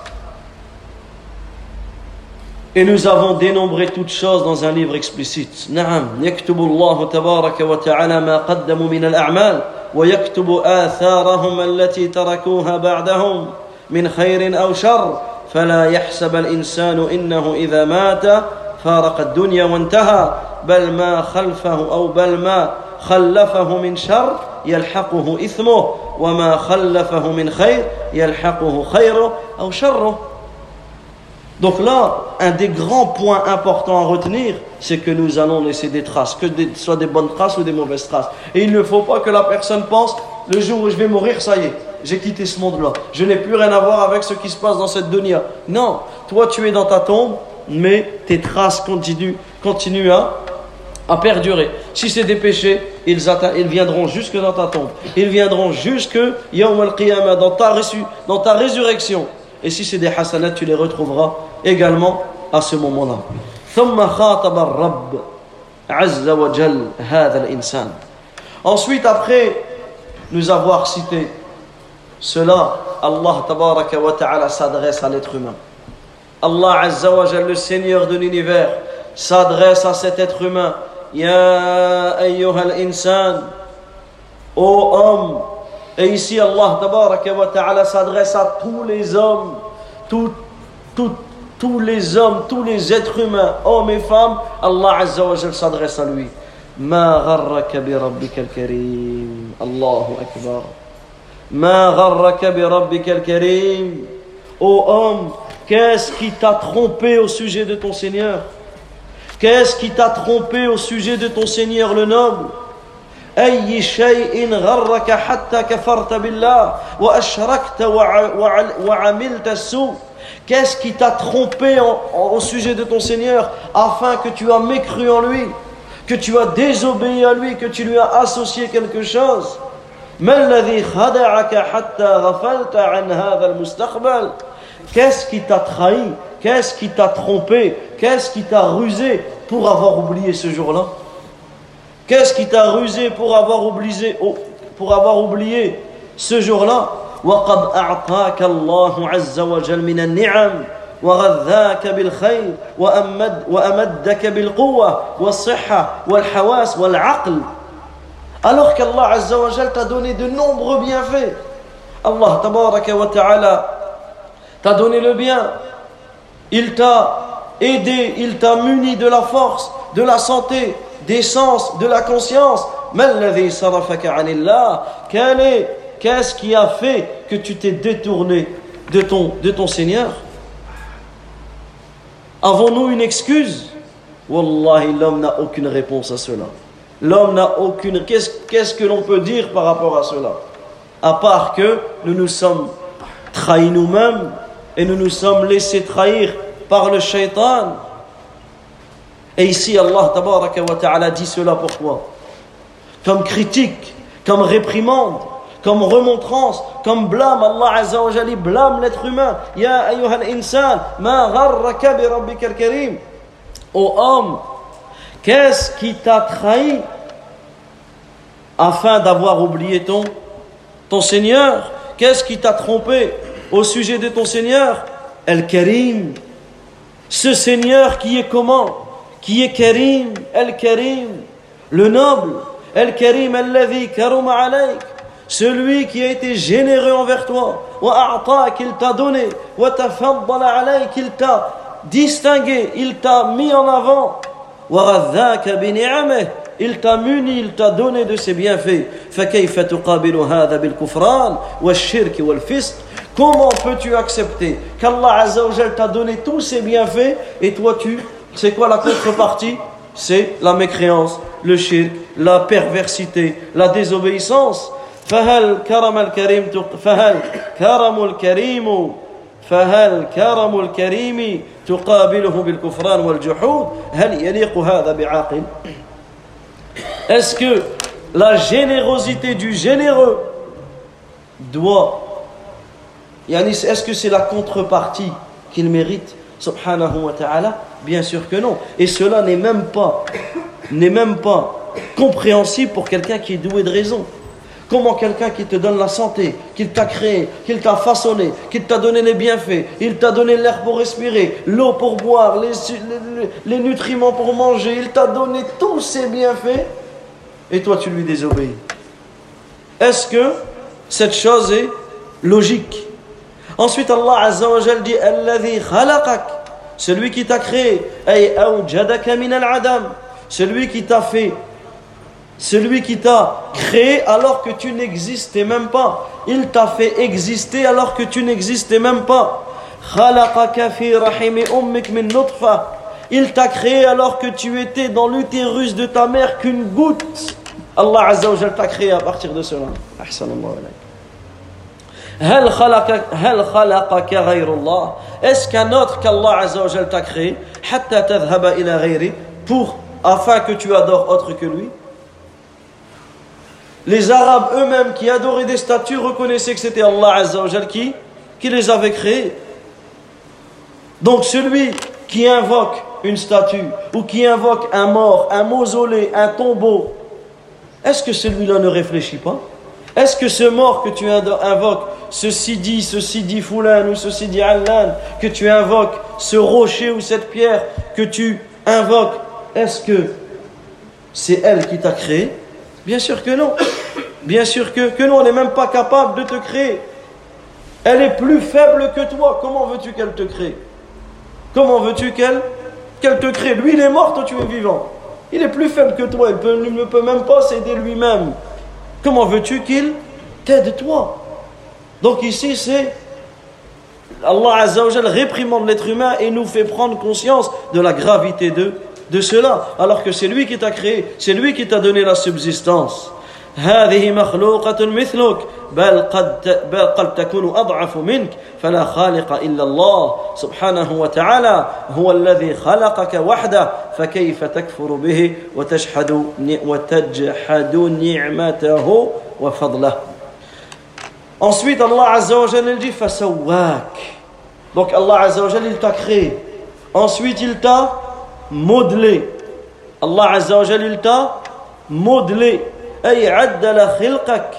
et nous avons dénombré toutes choses dans un livre explicite. نعم يكتب الله تبارك وتعالى ما قدموا من الأعمال ويكتب آثارهم التي تركوها بعدهم من خير أو شر فلا يحسب الإنسان إنه إذا مات فارق الدنيا وانتهى بل ما خلفه أو بل ما خلفه من شر يلحقه إثمه وما خلفه من خير يلحقه خيره أو شره Donc là, un des grands points importants à retenir, c'est que nous allons laisser des traces, que ce soit des bonnes traces ou des mauvaises traces. Et il ne faut pas que la personne pense, le jour où je vais mourir, ça y est, j'ai quitté ce monde-là. Je n'ai plus rien à voir avec ce qui se passe dans cette dunya. Non, toi tu es dans ta tombe, mais tes traces continuent, continuent à, perdurer. Si c'est des péchés, ils, ils viendront jusque dans ta tombe. Ils viendront jusque dans ta, dans résurrection. Et si c'est des hasanats, tu les retrouveras également à ce moment-là. Ensuite, après nous avoir cité cela, Allah tabaraka wa ta'ala s'adresse à l'être humain. Allah Azza wa Jal, le Seigneur de l'univers, s'adresse à cet être humain. Ya ayyuhal insan, ô homme. Et ici, Allah tabaraka wa ta'ala s'adresse à tous les hommes, tous, tous, tous les hommes, tous les êtres humains, hommes et femmes. Allah Azza wa Jal s'adresse à lui. Ma gharraka bi rabbika al-karim. Allahu Ô homme, qu'est-ce qui t'a trompé au sujet de ton Seigneur Qu'est-ce qui t'a trompé au sujet de ton Seigneur le noble أي شيء غرك حتى كفرت بالله وأشركت وعملت السوء Qu'est-ce qui t'a trompé au sujet de ton Seigneur afin que tu as mécru en lui, que tu as désobéi à lui, que tu lui as associé quelque chose Qu'est-ce qui t'a trahi Qu'est-ce qui t'a trompé Qu'est-ce qui t'a rusé pour avoir oublié ce jour-là Qu'est-ce qui t'a rusé pour avoir oublié, pour avoir oublié ce jour-là وقد أعطاك الله عز وجل من النعم وغذاك بالخير وأمد وأمدك بالقوة والصحة والحواس والعقل alors qu'Allah t'a donné de nombreux bienfaits. Allah wa ta'ala t'a donné le bien. Il t'a aidé il t'a muni de la force de la santé des sens de la conscience. Quel est Qu'est-ce qui a fait que tu t'es détourné de ton, de ton Seigneur? Avons-nous une excuse? Wallahi, l'homme n'a aucune réponse à cela. L'homme n'a aucune... Qu'est-ce que l'on peut dire par rapport à cela? À part que nous nous sommes trahis nous-mêmes et nous nous sommes laissés trahir par le shaitan. Et ici, Allah ta'ala dit cela pourquoi Comme critique, comme réprimande comme remontrance, comme blâme. Allah Azza wa Jalla blâme l'être humain. Ya ayyuhal insan, ma gharraka bi karim. Ô homme, qu'est-ce qui t'a trahi afin d'avoir oublié ton, ton Seigneur? Qu'est-ce qui t'a trompé au sujet de ton Seigneur? El-Karim. Ce Seigneur qui est comment? Qui est Karim? El-Karim. Le noble. El-Karim, alladhi karuma alayk. Celui qui a été généreux envers toi, qu'il t'a donné, qu'il t'a distingué, il t'a mis en avant, il t'a muni, il t'a donné de ses bienfaits. Comment peux-tu accepter qu'Allah t'a donné tous ses bienfaits et toi tu, c'est quoi la contrepartie C'est la mécréance, le shirk, la perversité, la désobéissance. فهل كرم الكريم فهل كرم الكريم فهل كرم الكريم تقابله بالكفران والجحود هل يليق هذا بعاقل Est-ce que la générosité du généreux doit est-ce que c'est la contrepartie qu'il mérite subhanahu wa ta'ala bien sûr que non et cela n'est même pas n'est même pas compréhensible pour quelqu'un qui est doué de raison Comment quelqu'un qui te donne la santé, qu'il t'a créé, qu'il t'a façonné, qu'il t'a donné les bienfaits, il t'a donné l'air pour respirer, l'eau pour boire, les, nutriments pour manger, il t'a donné tous ces bienfaits, et toi tu lui désobéis. Est-ce que cette chose est logique? Ensuite Allah Azza wa dit celui qui t'a créé, celui qui t'a fait celui qui t'a créé alors que tu n'existais même pas. Il t'a fait exister alors que tu n'existais même pas. Il t'a créé alors que tu étais dans l'utérus de ta mère qu'une goutte. Allah Azza wa t'a créé à partir de cela. Est-ce qu'un autre qu'Allah Azza wa t'a créé? Pour afin que tu adores autre que lui? Les Arabes eux-mêmes qui adoraient des statues reconnaissaient que c'était Allah Azzawajal qui, qui les avait créés. Donc celui qui invoque une statue ou qui invoque un mort, un mausolée, un tombeau, est-ce que celui-là ne réfléchit pas? Est-ce que ce mort que tu invoques, ce Sidi, ce Sidi Foulan ou ce Sidi Allan que tu invoques, ce rocher ou cette pierre que tu invoques, est-ce que c'est elle qui t'a créé? Bien sûr que non. Bien sûr que, que nous, on n'est même pas capable de te créer. Elle est plus faible que toi. Comment veux-tu qu'elle te crée? Comment veux-tu qu'elle qu'elle te crée? Lui, il est mort, toi, tu es vivant. Il est plus faible que toi. Il, ne peut même pas s'aider lui-même. Comment veux-tu qu'il t'aide toi? Donc ici, c'est Allah Azzawajal réprimande l'être humain et nous fait prendre conscience de la gravité de, de cela, alors que c'est lui qui t'a créé, c'est lui qui t'a donné la subsistance. هذه مخلوقة مثلك بل قد بل قد تكون أضعف منك فلا خالق إلا الله سبحانه وتعالى هو الذي خلقك وحده فكيف تكفر به وتجحد وتجحد نعمته وفضله Ensuite, Allah Azza wa Jalla dit Fasawak. Donc Allah Azza wa Jalla il t'a créé. Ensuite, il t'a modelé. Allah Azza wa Jalla il t'a modelé. أي عدل خلقك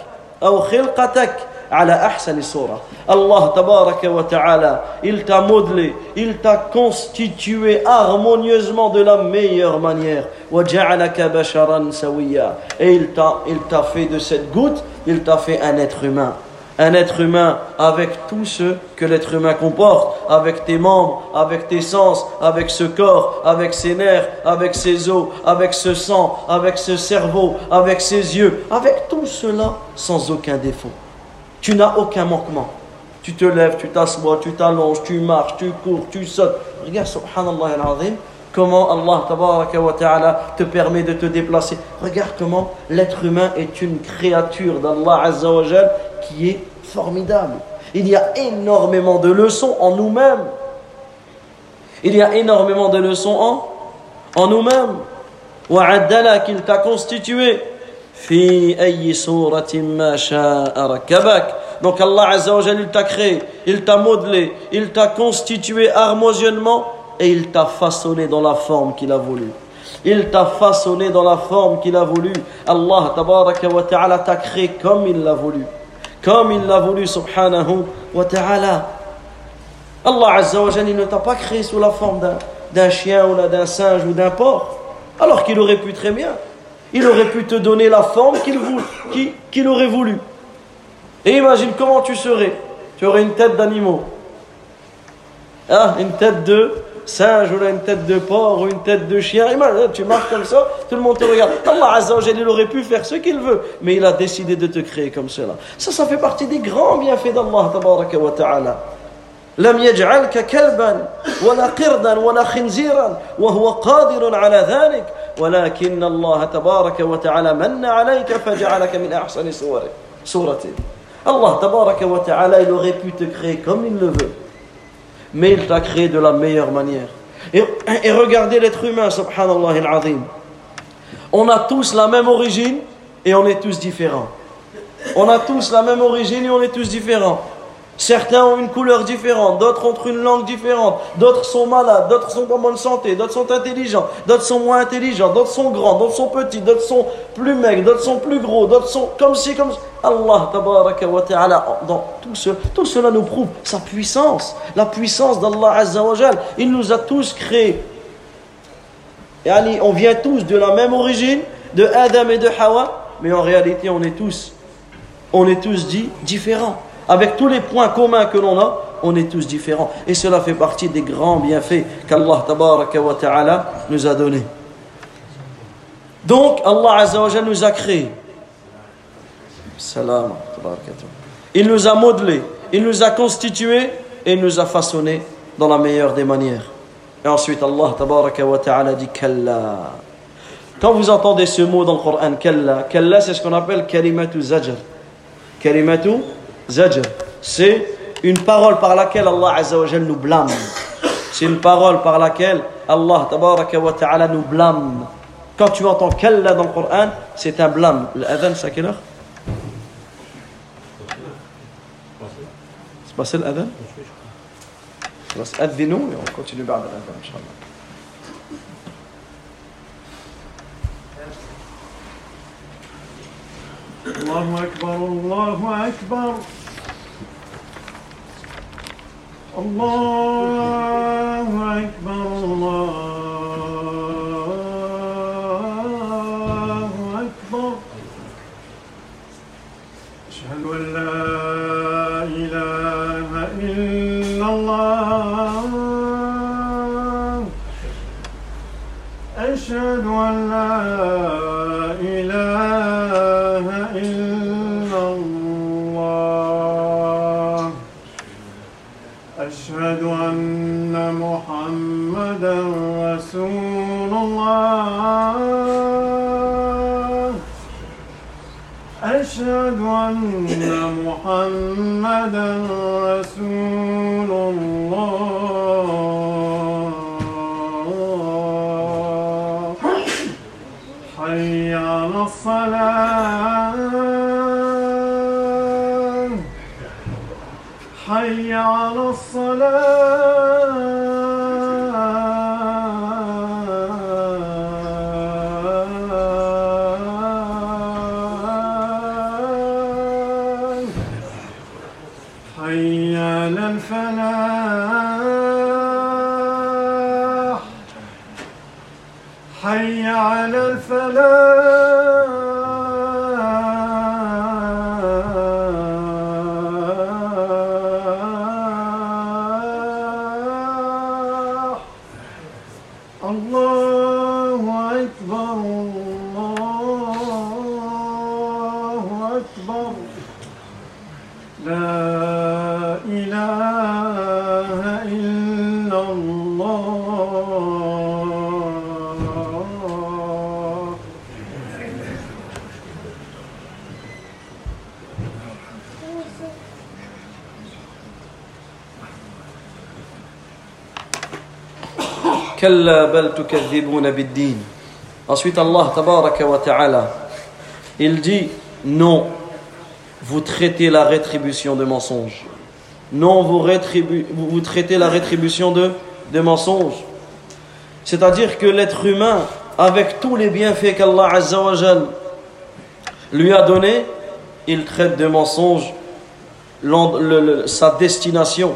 أو خلقتك على أحسن صورة Allah tabaraka wa ta'ala il t'a modelé il t'a constitué harmonieusement de la meilleure manière وجعلك بشرا سويا et il t'a il t'a fait de cette goutte il t'a fait un être humain un être humain avec tout ce que l'être humain comporte, avec tes membres, avec tes sens, avec ce corps, avec ses nerfs, avec ses os, avec ce sang, avec ce cerveau, avec ses yeux, avec tout cela sans aucun défaut. Tu n'as aucun manquement. Tu te lèves, tu t'assois, tu t'allonges, tu marches, tu cours, tu sautes. Regarde, subhanallah al-azim, comment Allah te permet de te déplacer. Regarde comment l'être humain est une créature d'Allah Azza qui est formidable. Il y a énormément de leçons en nous-mêmes. Il y a énormément de leçons en, nous-mêmes. qu'il t'a constitué. Donc Allah Azza wa il t'a créé, il t'a modelé, il t'a constitué harmonieusement et il t'a façonné dans la forme qu'il a voulu. Il t'a façonné dans la forme qu'il a voulu. Allah wa ta'ala t'a créé comme il l'a voulu comme il l'a voulu, subhanahu wa ta'ala. Allah Azza wa il ne t'a pas créé sous la forme d'un chien ou d'un singe ou d'un porc, alors qu'il aurait pu très bien. Il aurait pu te donner la forme qu'il aurait voulu. Et imagine comment tu serais. Tu aurais une tête d'animaux. Ah, une tête de singe ou une tête de porc ou une tête de chien. tu marches comme ça, tout le monde te regarde. Allah Azza il aurait pu faire ce qu'il veut, mais il a décidé de te créer comme cela. Ça, ça fait partie des grands bienfaits d'Allah tabaraka wa ta'ala. لم يجعلك كلبا ولا قردا ولا خنزيرا وهو قادر على ذلك ولكن الله تبارك وتعالى من عليك فجعلك من أحسن صوره صورته الله تبارك وتعالى il aurait pu te créer comme il le veut mais il t'a créé de la meilleure manière. Et, regardez l'être humain, subhanallah al-azim. On a tous la même origine et on est tous différents. On a tous la même origine et on est tous différents. Certains ont une couleur différente, d'autres ont une langue différente, d'autres sont malades, d'autres sont en bonne santé, d'autres sont intelligents, d'autres sont moins intelligents, d'autres sont grands, d'autres sont petits, d'autres sont plus maigres, d'autres sont plus gros, d'autres sont comme ci, comme ça. Allah tabaraka wa dans tout, ce, tout cela nous prouve sa puissance, la puissance d'Allah azza wa Il nous a tous créés. Et on vient tous de la même origine, de Adam et de Hawa, mais en réalité on est tous, on est tous dit différents avec tous les points communs que l'on a, on est tous différents. Et cela fait partie des grands bienfaits qu'Allah ta'ala nous a donnés. Donc, Allah Azza nous a créés. Salam. Il nous a modelés, il nous a constitués et il nous a façonnés dans la meilleure des manières. Et ensuite, Allah ta'ala dit Kalla. Quand vous entendez ce mot dans le Coran, Kalla, Kalla c'est ce qu'on appelle Kalimatu Zajr. Kalimatu Zajr, c'est une parole par laquelle Allah Azzawajal nous blâme. C'est une parole par laquelle Allah tabaraka wa ta'ala nous blâme. Quand tu entends Kalla dans le Coran, c'est un blâme. L'adhan, c'est à quelle heure C'est passé l'adhan Advinou et on continue بعد l'adhan, Inch'Allah. الله أكبر الله أكبر الله أكبر الله أن محمدا رسول الله. حي على الصلاة. حي على الصلاة. Ensuite Allah wa ta'ala il dit non vous traitez la rétribution de mensonge non vous, rétribu- vous traitez la rétribution de, de mensonge c'est-à-dire que l'être humain avec tous les bienfaits qu'Allah lui a donnés il traite de mensonge sa destination.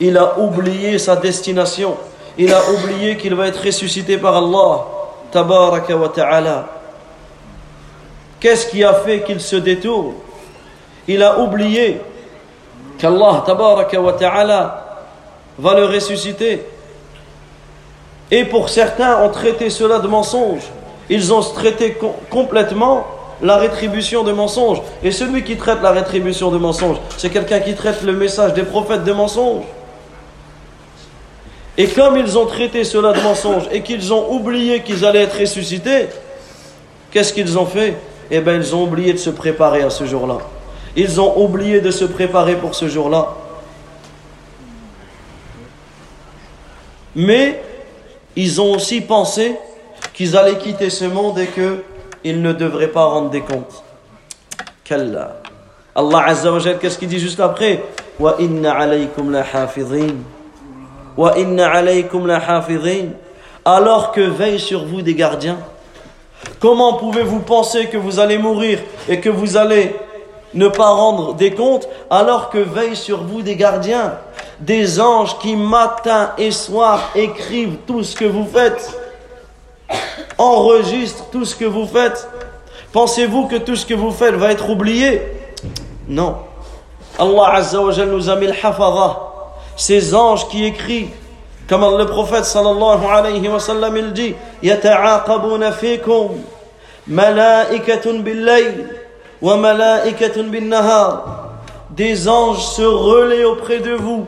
Il a oublié sa destination il a oublié qu'il va être ressuscité par Allah tabaraka wa ta'ala. Qu'est-ce qui a fait qu'il se détourne? Il a oublié qu'Allah tabaraka wa ta'ala va le ressusciter. Et pour certains ont traité cela de mensonge. Ils ont traité com- complètement la rétribution de mensonge. Et celui qui traite la rétribution de mensonge c'est quelqu'un qui traite le message des prophètes de mensonge et comme ils ont traité cela de mensonge et qu'ils ont oublié qu'ils allaient être ressuscités, qu'est-ce qu'ils ont fait? Eh bien, ils ont oublié de se préparer à ce jour-là. Ils ont oublié de se préparer pour ce jour-là. Mais ils ont aussi pensé qu'ils allaient quitter ce monde et qu'ils ne devraient pas rendre des comptes. Allah Azza wa qu'est-ce qu'il dit juste après? Wa inna alaykum la hafidhin. Alors que veillent sur vous des gardiens. Comment pouvez-vous penser que vous allez mourir et que vous allez ne pas rendre des comptes alors que veillent sur vous des gardiens, des anges qui matin et soir écrivent tout ce que vous faites, enregistrent tout ce que vous faites. Pensez-vous que tout ce que vous faites va être oublié? Non. Allah Azza wa nous a mis le hafadha, ces anges qui écrivent, comme le prophète sallallahu alayhi wa sallam il dit, يتعاقبون فيكم ملائكة بالليل وملائكة بالنهار Des anges se relaient auprès de vous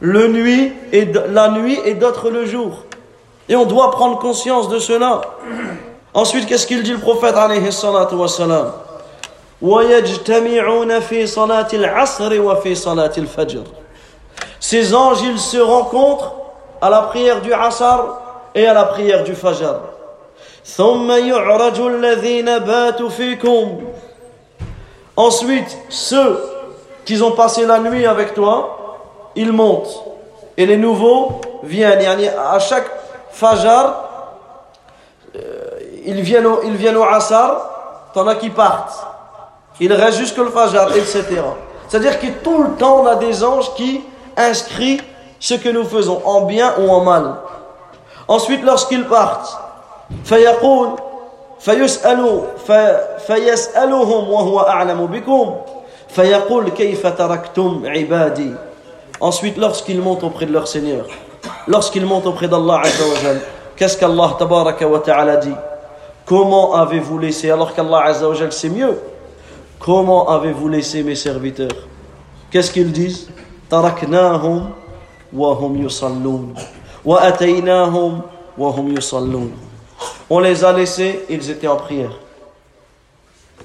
le nuit et d- la nuit et d'autres le jour. Et on doit prendre conscience de cela. Ensuite, qu'est-ce qu'il dit le prophète alayhi salatu wa salam ويجتمعون في صلاة العصر وفي صلاة الفجر ces anges, ils se rencontrent à la prière du Asar et à la prière du Fajr. Ensuite, ceux qui ont passé la nuit avec toi, ils montent. Et les nouveaux viennent. À chaque Fajr, euh, ils viennent au, Asar, t'en as qui partent. Il reste jusqu'au le Fajr, etc. C'est-à-dire que tout le temps, on a des anges qui inscrivent ce que nous faisons, en bien ou en mal. Ensuite, lorsqu'ils partent, فيقول فيسألوا في- فيسألهم وهو أعلم بكم فيقول كيف تركتم عبادي Ensuite, lorsqu'ils montent auprès de leur Seigneur, lorsqu'ils montent auprès d'Allah Azza wa Jal, qu'est-ce qu'Allah Tabaraka wa Ta'ala dit Comment avez-vous laissé, alors qu'Allah Azza wa Jal c'est mieux, comment avez-vous laissé mes serviteurs Qu'est-ce qu'ils disent تركناهم وهم يصلون وأتيناهم وهم يصلون On les a laissés, ils étaient en prière.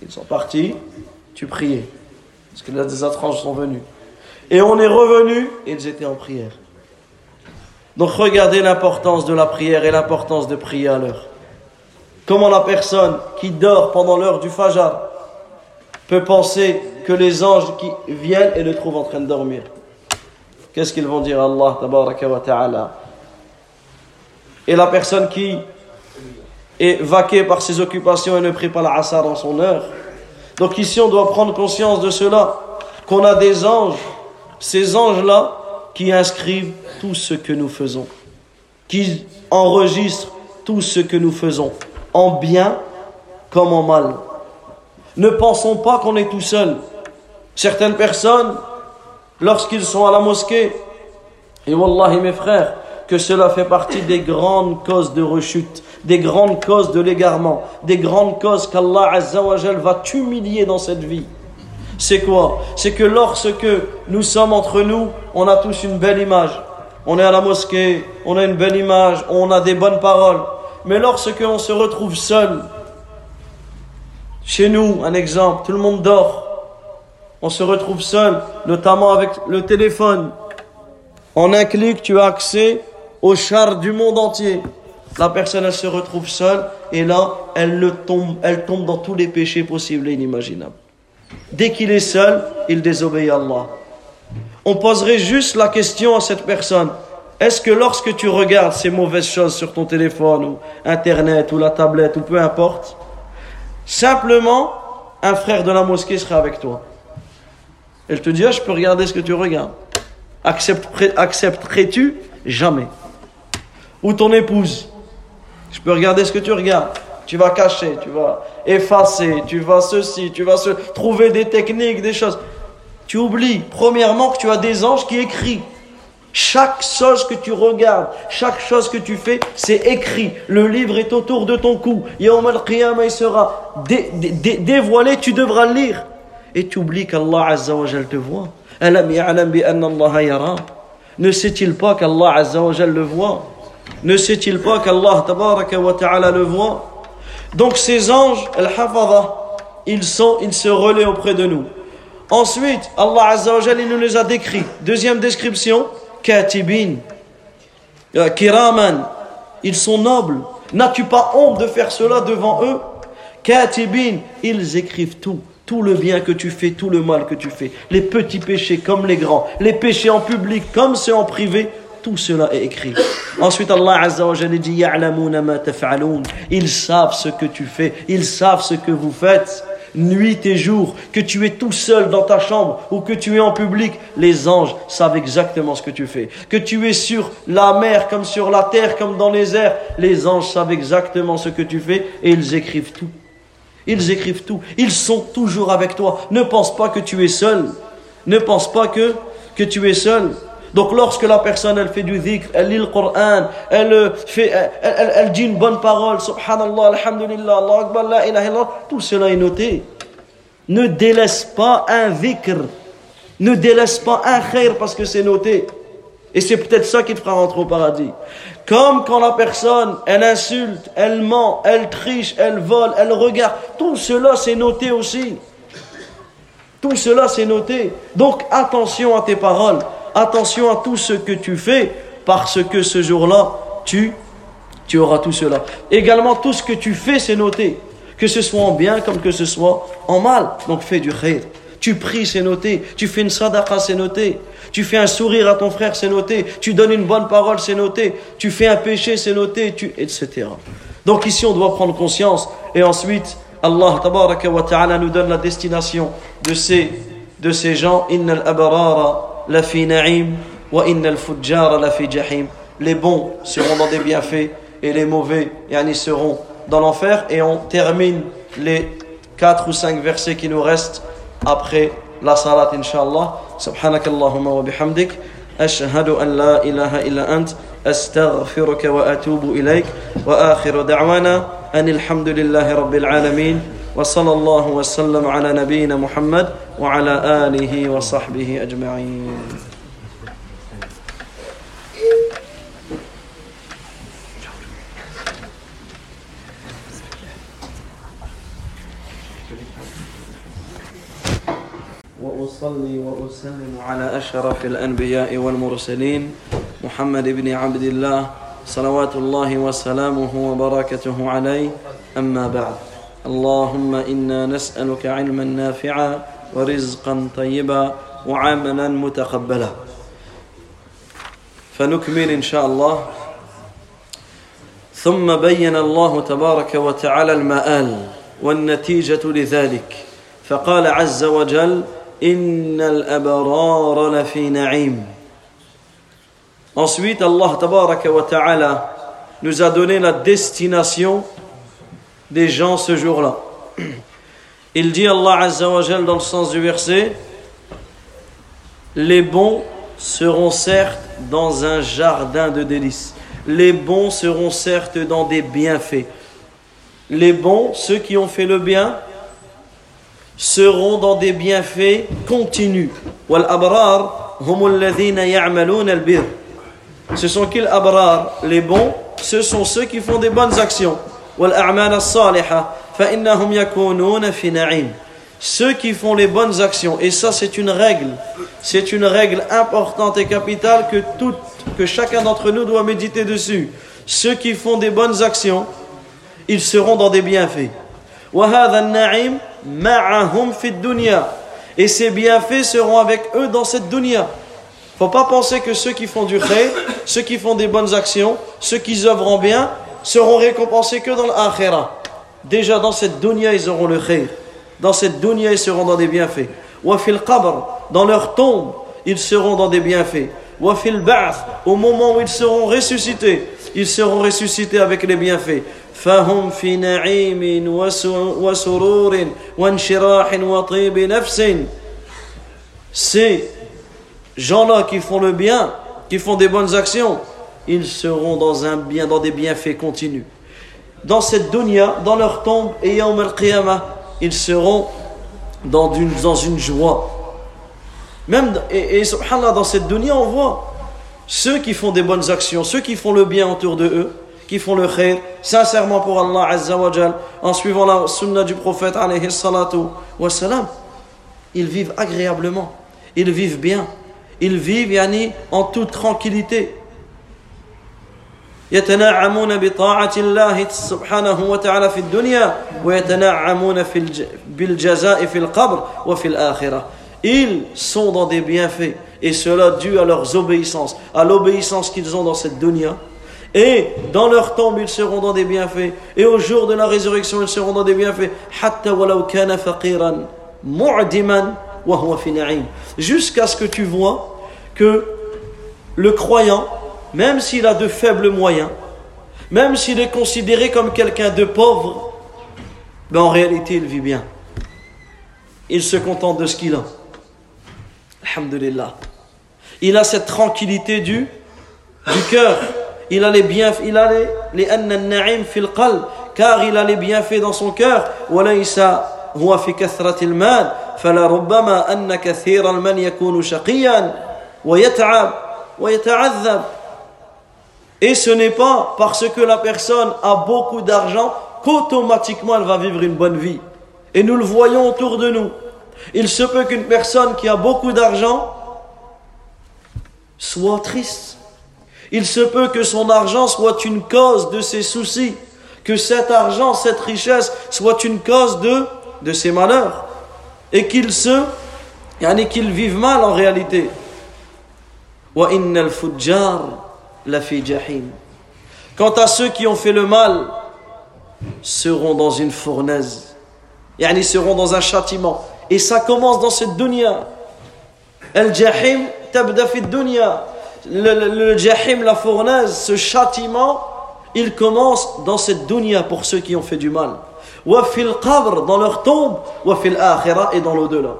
Ils sont partis, tu priais. Parce que là, des étranges sont venus. Et on est revenu, ils étaient en prière. Donc regardez l'importance de la prière et l'importance de prier à l'heure. Comment la personne qui dort pendant l'heure du Fajr peut penser que les anges qui viennent et le trouvent en train de dormir. Qu'est-ce qu'ils vont dire à Allah wa ta'ala? Et la personne qui est vaquée par ses occupations et ne prie pas l'Assar en son heure. Donc ici on doit prendre conscience de cela, qu'on a des anges, ces anges-là qui inscrivent tout ce que nous faisons, qui enregistrent tout ce que nous faisons, en bien comme en mal. Ne pensons pas qu'on est tout seul. Certaines personnes, lorsqu'ils sont à la mosquée, et wallahi mes frères, que cela fait partie des grandes causes de rechute, des grandes causes de l'égarement, des grandes causes qu'Allah va t'humilier dans cette vie. C'est quoi? C'est que lorsque nous sommes entre nous, on a tous une belle image. On est à la mosquée, on a une belle image, on a des bonnes paroles. Mais lorsque on se retrouve seul, chez nous, un exemple, tout le monde dort. On se retrouve seul, notamment avec le téléphone. En un clic, tu as accès au char du monde entier. La personne, elle se retrouve seule et là, elle, le tombe, elle tombe dans tous les péchés possibles et inimaginables. Dès qu'il est seul, il désobéit à Allah. On poserait juste la question à cette personne. Est-ce que lorsque tu regardes ces mauvaises choses sur ton téléphone ou Internet ou la tablette ou peu importe, Simplement, un frère de la mosquée sera avec toi? Elle te dit, ah, je peux regarder ce que tu regardes. Accepterais-tu Jamais? Ou ton épouse? Je peux regarder ce que tu regardes. Tu vas cacher, tu vas effacer, tu vas ceci, tu vas se trouver des techniques, des choses. Tu oublies, premièrement, que tu as des anges qui écrivent. Chaque chose que tu regardes, chaque chose que tu fais, c'est écrit. Le livre est autour de ton cou. Yawm al-Qiyamah, il sera dévoilé, tu devras le lire. Et tu oublies qu'Allah Azza wa te voit. Ne sait-il pas qu'Allah Azza wa le voit? Ne sait-il pas qu'Allah le voit? Donc ces anges, ils sont, ils se relaient auprès de nous. Ensuite, Allah Azza wa il nous les a décrits. Deuxième description, katibin, euh, kiraman, ils sont nobles. N'as-tu pas honte de faire cela devant eux? Katibin, ils écrivent tout. Tout le bien que tu fais, tout le mal que tu fais. Les petits péchés comme les grands. Les péchés en public comme ceux en privé. Tout cela est écrit. Ensuite, Allah Azza wa dit Ils savent ce que tu fais. Ils savent ce que vous faites nuit et jour, que tu es tout seul dans ta chambre ou que tu es en public, les anges savent exactement ce que tu fais. Que tu es sur la mer comme sur la terre comme dans les airs, les anges savent exactement ce que tu fais et ils écrivent tout. Ils écrivent tout. Ils sont toujours avec toi. Ne pense pas que tu es seul. Ne pense pas que, que tu es seul. Donc lorsque la personne elle fait du dhikr, elle lit le Coran, elle, fait, elle, elle, dit une bonne parole, subhanallah, alhamdulillah, Allah akbar, la ilaha tout cela est noté. Ne délaisse pas un dhikr, ne délaisse pas un khair parce que c'est noté. Et c'est peut-être ça qui te fera rentrer au paradis. Comme quand la personne, elle insulte, elle ment, elle triche, elle vole, elle regarde, tout cela c'est noté aussi. Tout cela c'est noté. Donc attention à tes paroles attention à tout ce que tu fais, parce que ce jour-là, tu, auras tout cela. Également, tout ce que tu fais, c'est noté. Que ce soit en bien comme que ce soit en mal. Donc fais du khair. Tu pries, c'est noté. Tu fais une sadaqa, c'est noté. Tu fais un sourire à ton frère, c'est noté. Tu donnes une bonne parole, c'est noté. Tu fais un péché, c'est noté, etc. Donc ici, on doit prendre conscience. Et ensuite, Allah wa ta'ala nous donne la destination de ces, de ces gens. Innal abarara la fi na'im wa innal fujjara la fi jahim. Les bons seront dans des bienfaits et les mauvais yani, seront dans l'enfer. Et on termine les 4 ou 5 versets qui nous restent après la salat, inshallah. سبحانك اللهم وبحمدك. أشهد أن لا إله إلا أنت. أستغفرك وأتوب إليك. وآخر دعوانا أن الحمد لله رب العالمين. وصلى الله وسلم على نبينا محمد وعلى آله وصحبه أجمعين. وأصلي وأسلم على أشرف الأنبياء والمرسلين محمد بن عبد الله صلوات الله وسلامه وبركاته عليه. أما بعد اللهم إنا نسألك علما نافعا ورزقا طيبا وعملا متقبلا. فنكمل إن شاء الله. ثم بين الله تبارك وتعالى المآل والنتيجة لذلك. فقال عز وجل Ensuite, Allah nous a donné la destination des gens ce jour-là. Il dit Allah Azza dans le sens du verset Les bons seront certes dans un jardin de délices. Les bons seront certes dans des bienfaits. Les bons, ceux qui ont fait le bien, seront dans des bienfaits continus. Ce sont qu'ils abrar, les bons, ce sont ceux qui font des bonnes actions. Ceux qui font les bonnes actions, et ça c'est une règle, c'est une règle importante et capitale que, tout, que chacun d'entre nous doit méditer dessus. Ceux qui font des bonnes actions, ils seront dans des bienfaits ma'ahum fid dunya. Et ses bienfaits seront avec eux dans cette dunya. Faut pas penser que ceux qui font du khayr, ceux qui font des bonnes actions, ceux qui œuvrent bien, seront récompensés que dans l'akhirah. Déjà dans cette dunya, ils auront le khayr. Dans cette dunya, ils seront dans des bienfaits. Wa fil qabr, dans leur tombe, ils seront dans des bienfaits. Wa fil ba'th, au moment où ils seront ressuscités, ils seront ressuscités avec les bienfaits. فهم في نعيم وسرور وانشراح وطيب نفس Ces gens-là qui font le bien, qui font des bonnes actions, ils seront dans un bien, dans des bienfaits continus. Dans cette dunya, dans leur tombe et yawm al-qiyamah, ils seront dans une, dans une joie. Même, et, et subhanallah, dans cette dunya, on voit ceux qui font des bonnes actions, ceux qui font le bien autour de eux, qui font le khair, sincèrement pour Allah Azza wa Jal, en suivant la sunna du prophète alayhi salatu wa salam, ils vivent agréablement, ils vivent bien, ils vivent yani, en toute tranquillité. يتنعمون بطاعة الله سبحانه وتعالى في الدنيا ويتنعمون في الج... بالجزاء في القبر وفي الآخرة Ils sont dans des bienfaits et cela dû à leurs obéissances, à l'obéissance qu'ils ont dans cette dunya. Et dans leur tombe, ils seront dans des bienfaits. Et au jour de la résurrection, ils seront dans des bienfaits. Jusqu'à ce que tu vois que le croyant, même s'il a de faibles moyens, même s'il est considéré comme quelqu'un de pauvre, ben, en réalité, il vit bien. Il se contente de ce qu'il a. Alhamdulillah. Il a cette tranquillité du cœur Il a les bienfaits, il a les, les anna na'im fil qalb, car il a les bienfaits dans son cœur. وليس هو في كثرة المال فلربما أن كثير المال يكون شقيا ويتعب ويتعذب et ce n'est pas parce que la personne a beaucoup d'argent qu'automatiquement elle va vivre une bonne vie. Et nous le voyons autour de nous. Il se peut qu'une personne qui a beaucoup d'argent soit triste. Il se peut que son argent soit une cause de ses soucis, que cet argent, cette richesse soit une cause de, de ses malheurs. Et qu'il se, et qu'il vive mal en réalité. Quant à ceux qui ont fait le mal, seront dans une fournaise. Yani seront dans un châtiment. Et ça commence dans cette dunya. El jahim tabda fi. Le, jahim, la fournaise, ce châtiment, il commence dans cette dunya pour ceux qui ont fait du mal. Wa fil qabr, dans leur tombe, wa fil akhirah et dans l'au-delà.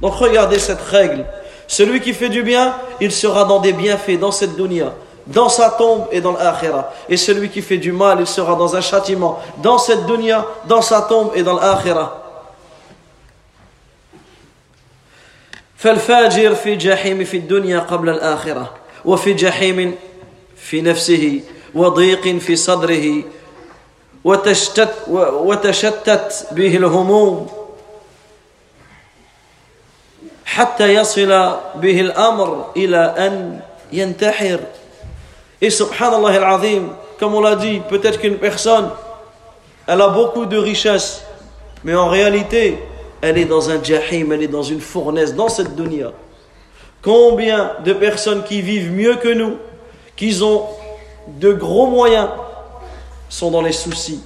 Donc regardez cette règle. Celui qui fait du bien, il sera dans des bienfaits dans cette dunya dans sa tombe et dans l'akhirah. Et celui qui fait du mal, il sera dans un châtiment, dans cette dunya, dans sa tombe et dans l'akhirah. فالفاجر في جحيم في الدنيا قبل الآخرة وفي جحيم في نفسه وضيق في صدره وتشتت وتشتت به الهموم حتى يصل به الأمر إلى أن ينتحر. Et subhanallah al-azim, comme on l'a dit, peut-être qu'une personne, elle a beaucoup de richesses, mais en réalité, elle est dans un jahim, elle est dans une fournaise, dans cette dunya. Combien de personnes qui vivent mieux que nous, qui ont de gros moyens, sont dans les soucis,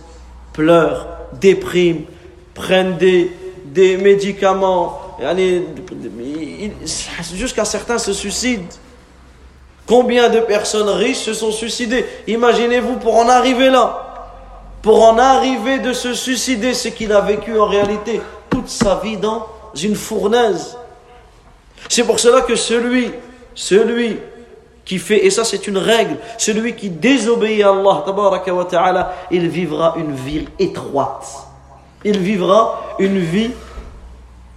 pleurent, dépriment, prennent des, des médicaments, jusqu'à certains se suicident. Combien de personnes riches se sont suicidées? Imaginez-vous pour en arriver là. Pour en arriver de se suicider, ce qu'il a vécu en réalité toute sa vie dans une fournaise. C'est pour cela que celui, celui qui fait, et ça c'est une règle, celui qui désobéit à Allah, wa ta'ala, il vivra une vie étroite. Il vivra une vie,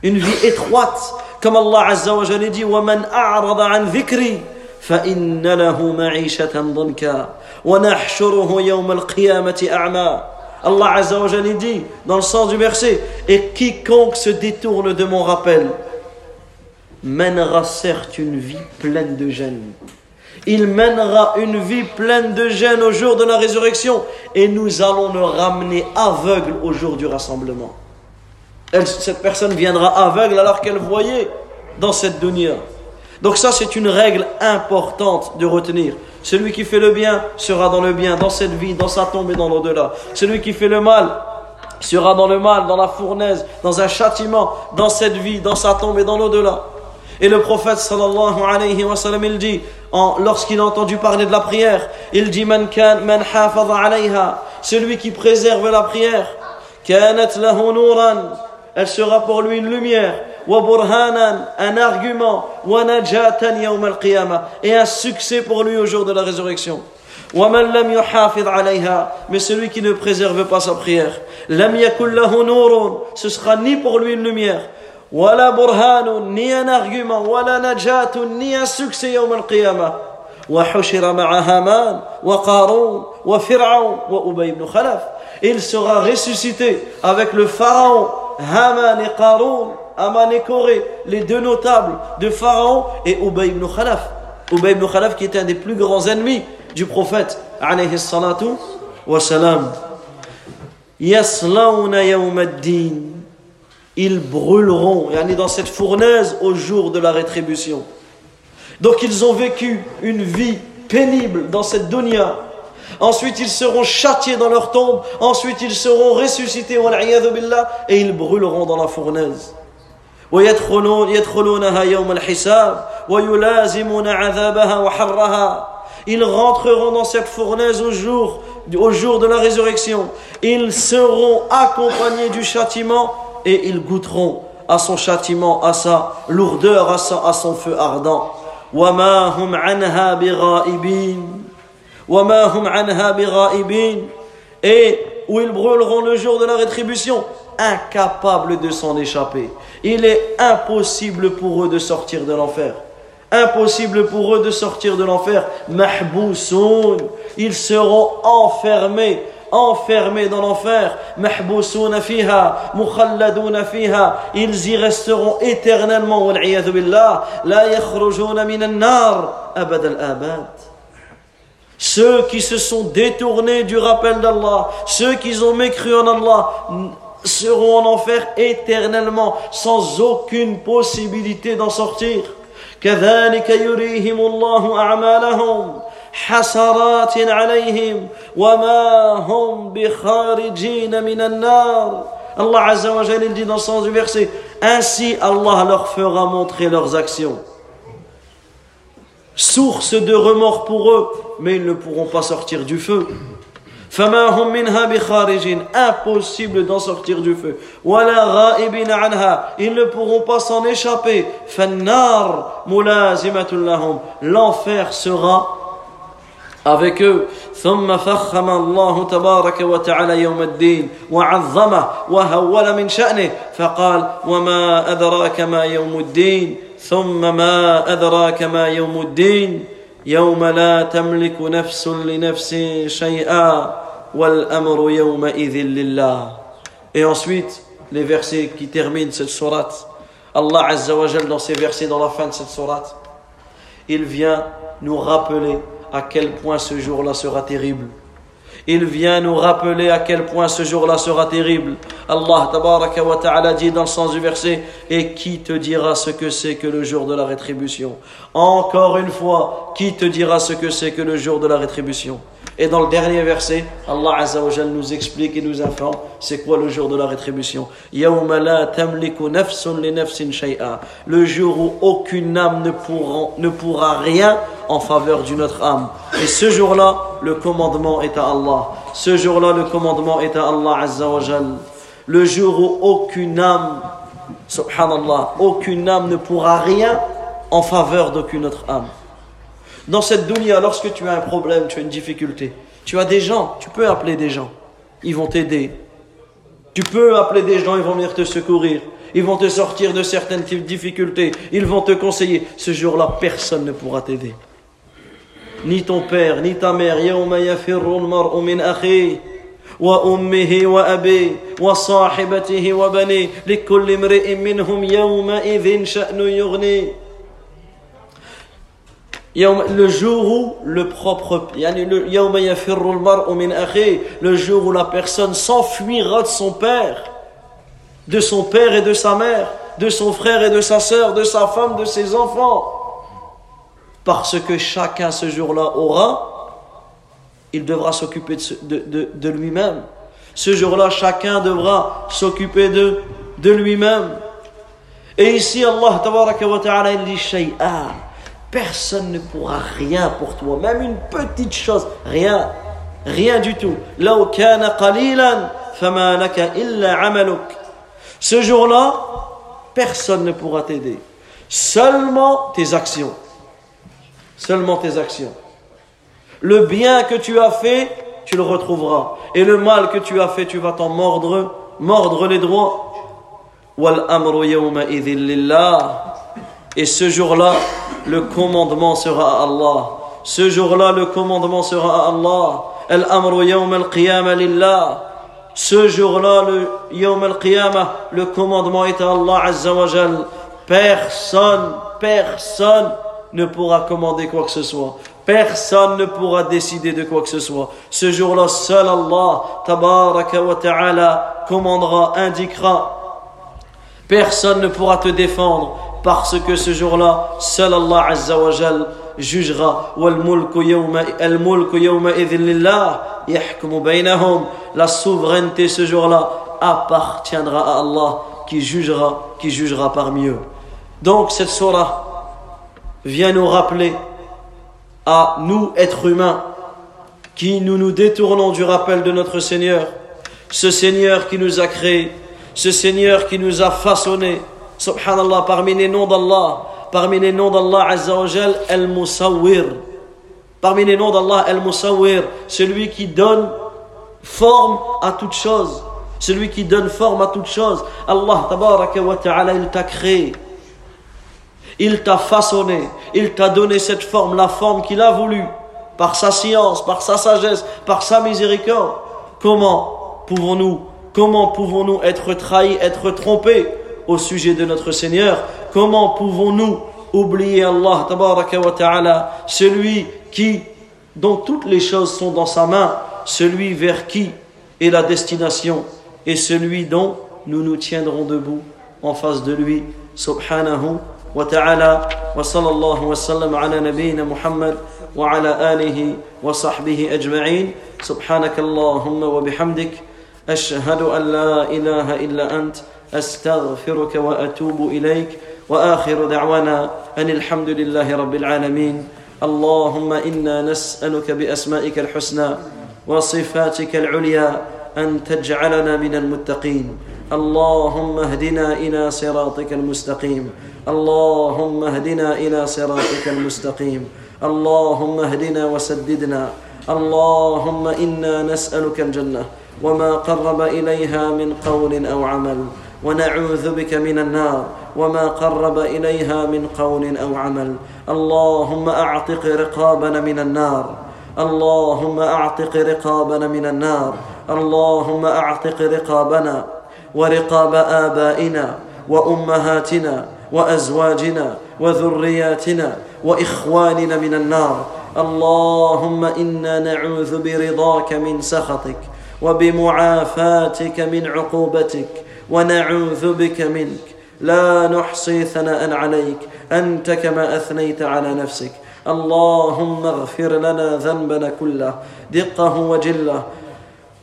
une vie étroite. Comme Allah Azza wa Jalla dit, وَمَنْ أَعْرَضَ عَنْ ذِكْرِي فإن له معيشة ضنكا ونحشره يوم القيامة أعمى Allah Azza wa Jalla dit dans le sens du verset et quiconque se détourne de mon rappel mènera certes une vie pleine de gêne. Il mènera une vie pleine de gêne au jour de la résurrection et nous allons le ramener aveugle au jour du rassemblement cette personne viendra aveugle alors qu'elle voyait dans cette dunya. Donc ça, c'est une règle importante de retenir. Celui qui fait le bien sera dans le bien, dans cette vie, dans sa tombe et dans l'au-delà. Celui qui fait le mal sera dans le mal, dans la fournaise, dans un châtiment, dans cette vie, dans sa tombe et dans l'au-delà. Et le prophète sallallahu alayhi wa sallam, dit, lorsqu'il a entendu parler de la prière, il dit, man kan, alayha, celui qui préserve la prière, kanat lahu elle sera pour lui une lumière, un argument, et un succès pour lui au jour de la résurrection. Mais celui qui ne préserve pas sa prière, ce sera ni pour lui une lumière, ni un argument, ni un succès يوم القيامة. وحشر مع هامان وقارون وفرعون وأبي بن خلف il sera ressuscité avec le pharaon Haman et Qarun Aman et les deux notables de Pharaon et Ubay ibn Khalaf. Ubay ibn Khalaf qui était un des plus grands ennemis du prophète alayhi salatu wa salam. Yawmaddin. Ils brûleront, yani dans cette fournaise au jour de la rétribution. Donc ils ont vécu une vie pénible dans cette dunya. Ensuite, ils seront châtiés dans leur tombe. Ensuite, ils seront ressuscités, et ils brûleront dans la fournaise. ويدخلون يدخلونها يوم الحساب ويلازمون عذابها وحرها Ils rentreront dans cette fournaise au jour, au jour de la résurrection. Ils seront accompagnés du châtiment et ils goûteront à son châtiment, à sa lourdeur, à, sa, à son feu ardent. وما هم عنها بغائبين وما هم عنها بغائبين et où ils brûleront le jour de la rétribution incapables de s'en échapper. Il est impossible pour eux de sortir de l'enfer. Impossible pour eux de sortir de l'enfer. Mahbousoun. Ils seront enfermés enfermés dans l'enfer fiha fiha ils y resteront éternellement la yakhrujouna min an-nar abad al-abad ceux qui se sont détournés du rappel d'Allah, ceux qui ont mécru en Allah, seront en enfer éternellement sans aucune possibilité d'en sortir. كذلك يريهم الله أعمالهم حسرات عليهم وما هم بخارجين من النار Allah Azza wa Jalla dit dans le sens du verset Ainsi Allah leur fera montrer leurs actions source de remords pour eux mais ils ne pourront pas sortir du feu فما هم منها بخارجين. Impossible d'en sortir du feu. ولا غائبين عنها. Ils ne pourront pas s'en échapper. فالنار ملازمة لهم. L'enfer sera avec eux. ثم فخم الله تبارك وتعالى يوم الدين وعظمه وهول من شأنه. فقال وما أدراك ما يوم الدين؟ ثم ما أدراك ما يوم الدين؟ يوم لا تملك نفس لنفس شيئا والأمر يومئذ لله Et ensuite, les versets qui terminent cette sourate, Allah Azza wa Jal, dans ces versets, dans la fin de cette sourate, il vient nous rappeler à quel point ce jour-là sera terrible. Il vient nous rappeler à quel point ce jour-là sera terrible. Allah tabaraka wa dit dans le sens du verset Et qui te dira ce que c'est que le jour de la rétribution? Encore une fois, qui te dira ce que c'est que le jour de la rétribution? Et dans le dernier verset, Allah nous explique et nous informe c'est quoi le jour de la rétribution? Le jour où aucune âme ne pourra, rien en faveur d'une autre âme. Et ce jour-là, le commandement est à Allah. Ce jour-là, le commandement est à Allah. Le jour où aucune âme, subhanallah, aucune âme ne pourra rien en faveur d'aucune autre âme. Dans cette dunya, lorsque tu as un problème, tu as une difficulté, tu as des gens, tu peux appeler des gens, ils vont t'aider. Tu peux appeler des gens, ils vont venir te secourir. Ils vont te sortir de certaines difficultés. Ils vont te conseiller. Ce jour-là, personne ne pourra t'aider. Ni ton père, ni ta mère. يوم يفر المرء من أخيه وأمه وأبيه وصاحبته وبنيه لكل امرئ منهم يومئذ شأن يغنيه le jour où le propre le jour où la personne s'enfuira de son père de son père et de sa mère de son frère et de sa sœur de sa femme, de ses enfants. Parce que chacun ce jour-là aura il devra s'occuper de, de, lui-même. Ce jour-là chacun devra s'occuper de, de lui-même. Et ici Allah tabaraka wa ta'ala il dit shay'a Personne ne pourra rien pour toi, même une petite chose, rien, rien du tout. Ce jour-là, personne ne pourra t'aider. Seulement tes actions. Seulement tes actions. Le bien que tu as fait, tu le retrouveras. Et le mal que tu as fait, tu vas t'en mordre, mordre les droits. Et ce jour-là, le commandement sera à Allah. Ce jour-là, le commandement sera à Allah. Al-amru al-qiyamah. Ce jour-là, le al-qiyamah, le commandement est à Allah Azza wa. Personne, personne ne pourra commander quoi que ce soit. Personne ne pourra décider de quoi que ce soit. Ce jour-là, seul Allah, tabaraka wa ta'ala, commandera, indiquera. Personne ne pourra te défendre parce que ce jour-là, seul Allah Azza wa Jal jugera. La souveraineté ce jour-là appartiendra à Allah qui jugera, qui jugera parmi eux. Donc cette surah vient nous rappeler à nous, êtres humains, qui nous nous détournons du rappel de notre Seigneur, ce Seigneur qui nous a créés, ce Seigneur qui nous a façonnés, subhanallah, parmi les noms d'Allah, parmi les noms d'Allah Azzawajal, Al-Musawwir. Parmi les noms d'Allah, Al-Musawwir, celui qui donne forme à toute chose. Celui qui donne forme à toute chose. Allah, tabaraka wa ta'ala, t'a créé. Il t'a façonné. Il t'a donné cette forme, la forme qu'il a voulu. Par sa science, par sa sagesse, par sa miséricorde. Comment pouvons-nous, comment pouvons-nous être trahis, être trompés? Au sujet de notre Seigneur, comment pouvons-nous oublier Allah wa ta'ala, celui qui, dont toutes les choses sont dans sa main, celui vers qui est la destination et celui dont nous nous tiendrons debout en face de lui, subhanahu wa ta'ala, wa sallallahu wa sallam ala nabiyyina Muhammad wa ala alihi wa sahbihi ajma'in, subhanakallahumma wa bihamdik, ashhadu an la ilaha illa ant, أستغفرك وأتوب إليك. وآخر دعوانا أن الحمد لله رب العالمين. اللهم إنا نسألك بأسمائك الحسنى وصفاتك العليا أن تجعلنا من المتقين. اللهم اهدنا إلى صراطك المستقيم. اللهم اهدنا إلى صراطك المستقيم. اللهم اهدنا وسددنا. اللهم إنا نسألك الجنة وما قرب إليها من قول أو عمل. ونعوذ بك من النار وما قرب إليها من قول أو عمل. اللهم أعتق رقابنا من النار. اللهم أعتق رقابنا من النار. اللهم أعتق رقابنا ورقاب آبائنا وأمهاتنا وأزواجنا وذرياتنا وإخواننا من النار. اللهم إنا نعوذ برضاك من سخطك وبمعافاتك من عقوبتك ونعوذ بك منك. لا نحصي ثناء عليك. أنت كما أثنيت على نفسك. اللهم اغفر لنا ذنبنا كله. دقه وجله.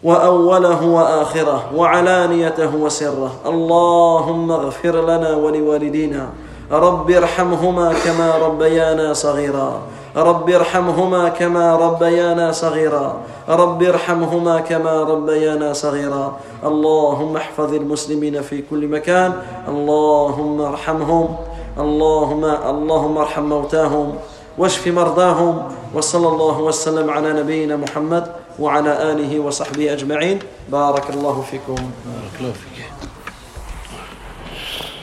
وأوله وآخره. وعلانيته وسره. اللهم اغفر لنا ولوالدينا. رب ارحمهما كما ربيانا صغيرا. رب ارحمهما كما ربيانا صغيرا. رب ارحمهما كما ربيانا صغيرا. اللهم احفظ المسلمين في كل مكان. اللهم ارحمهم. اللهم اللهم ارحم موتاهم. واشف مرضاهم. وصلى الله وسلم على نبينا محمد وعلى آله وصحبه أجمعين. بارك الله فيكم. بارك الله فيك.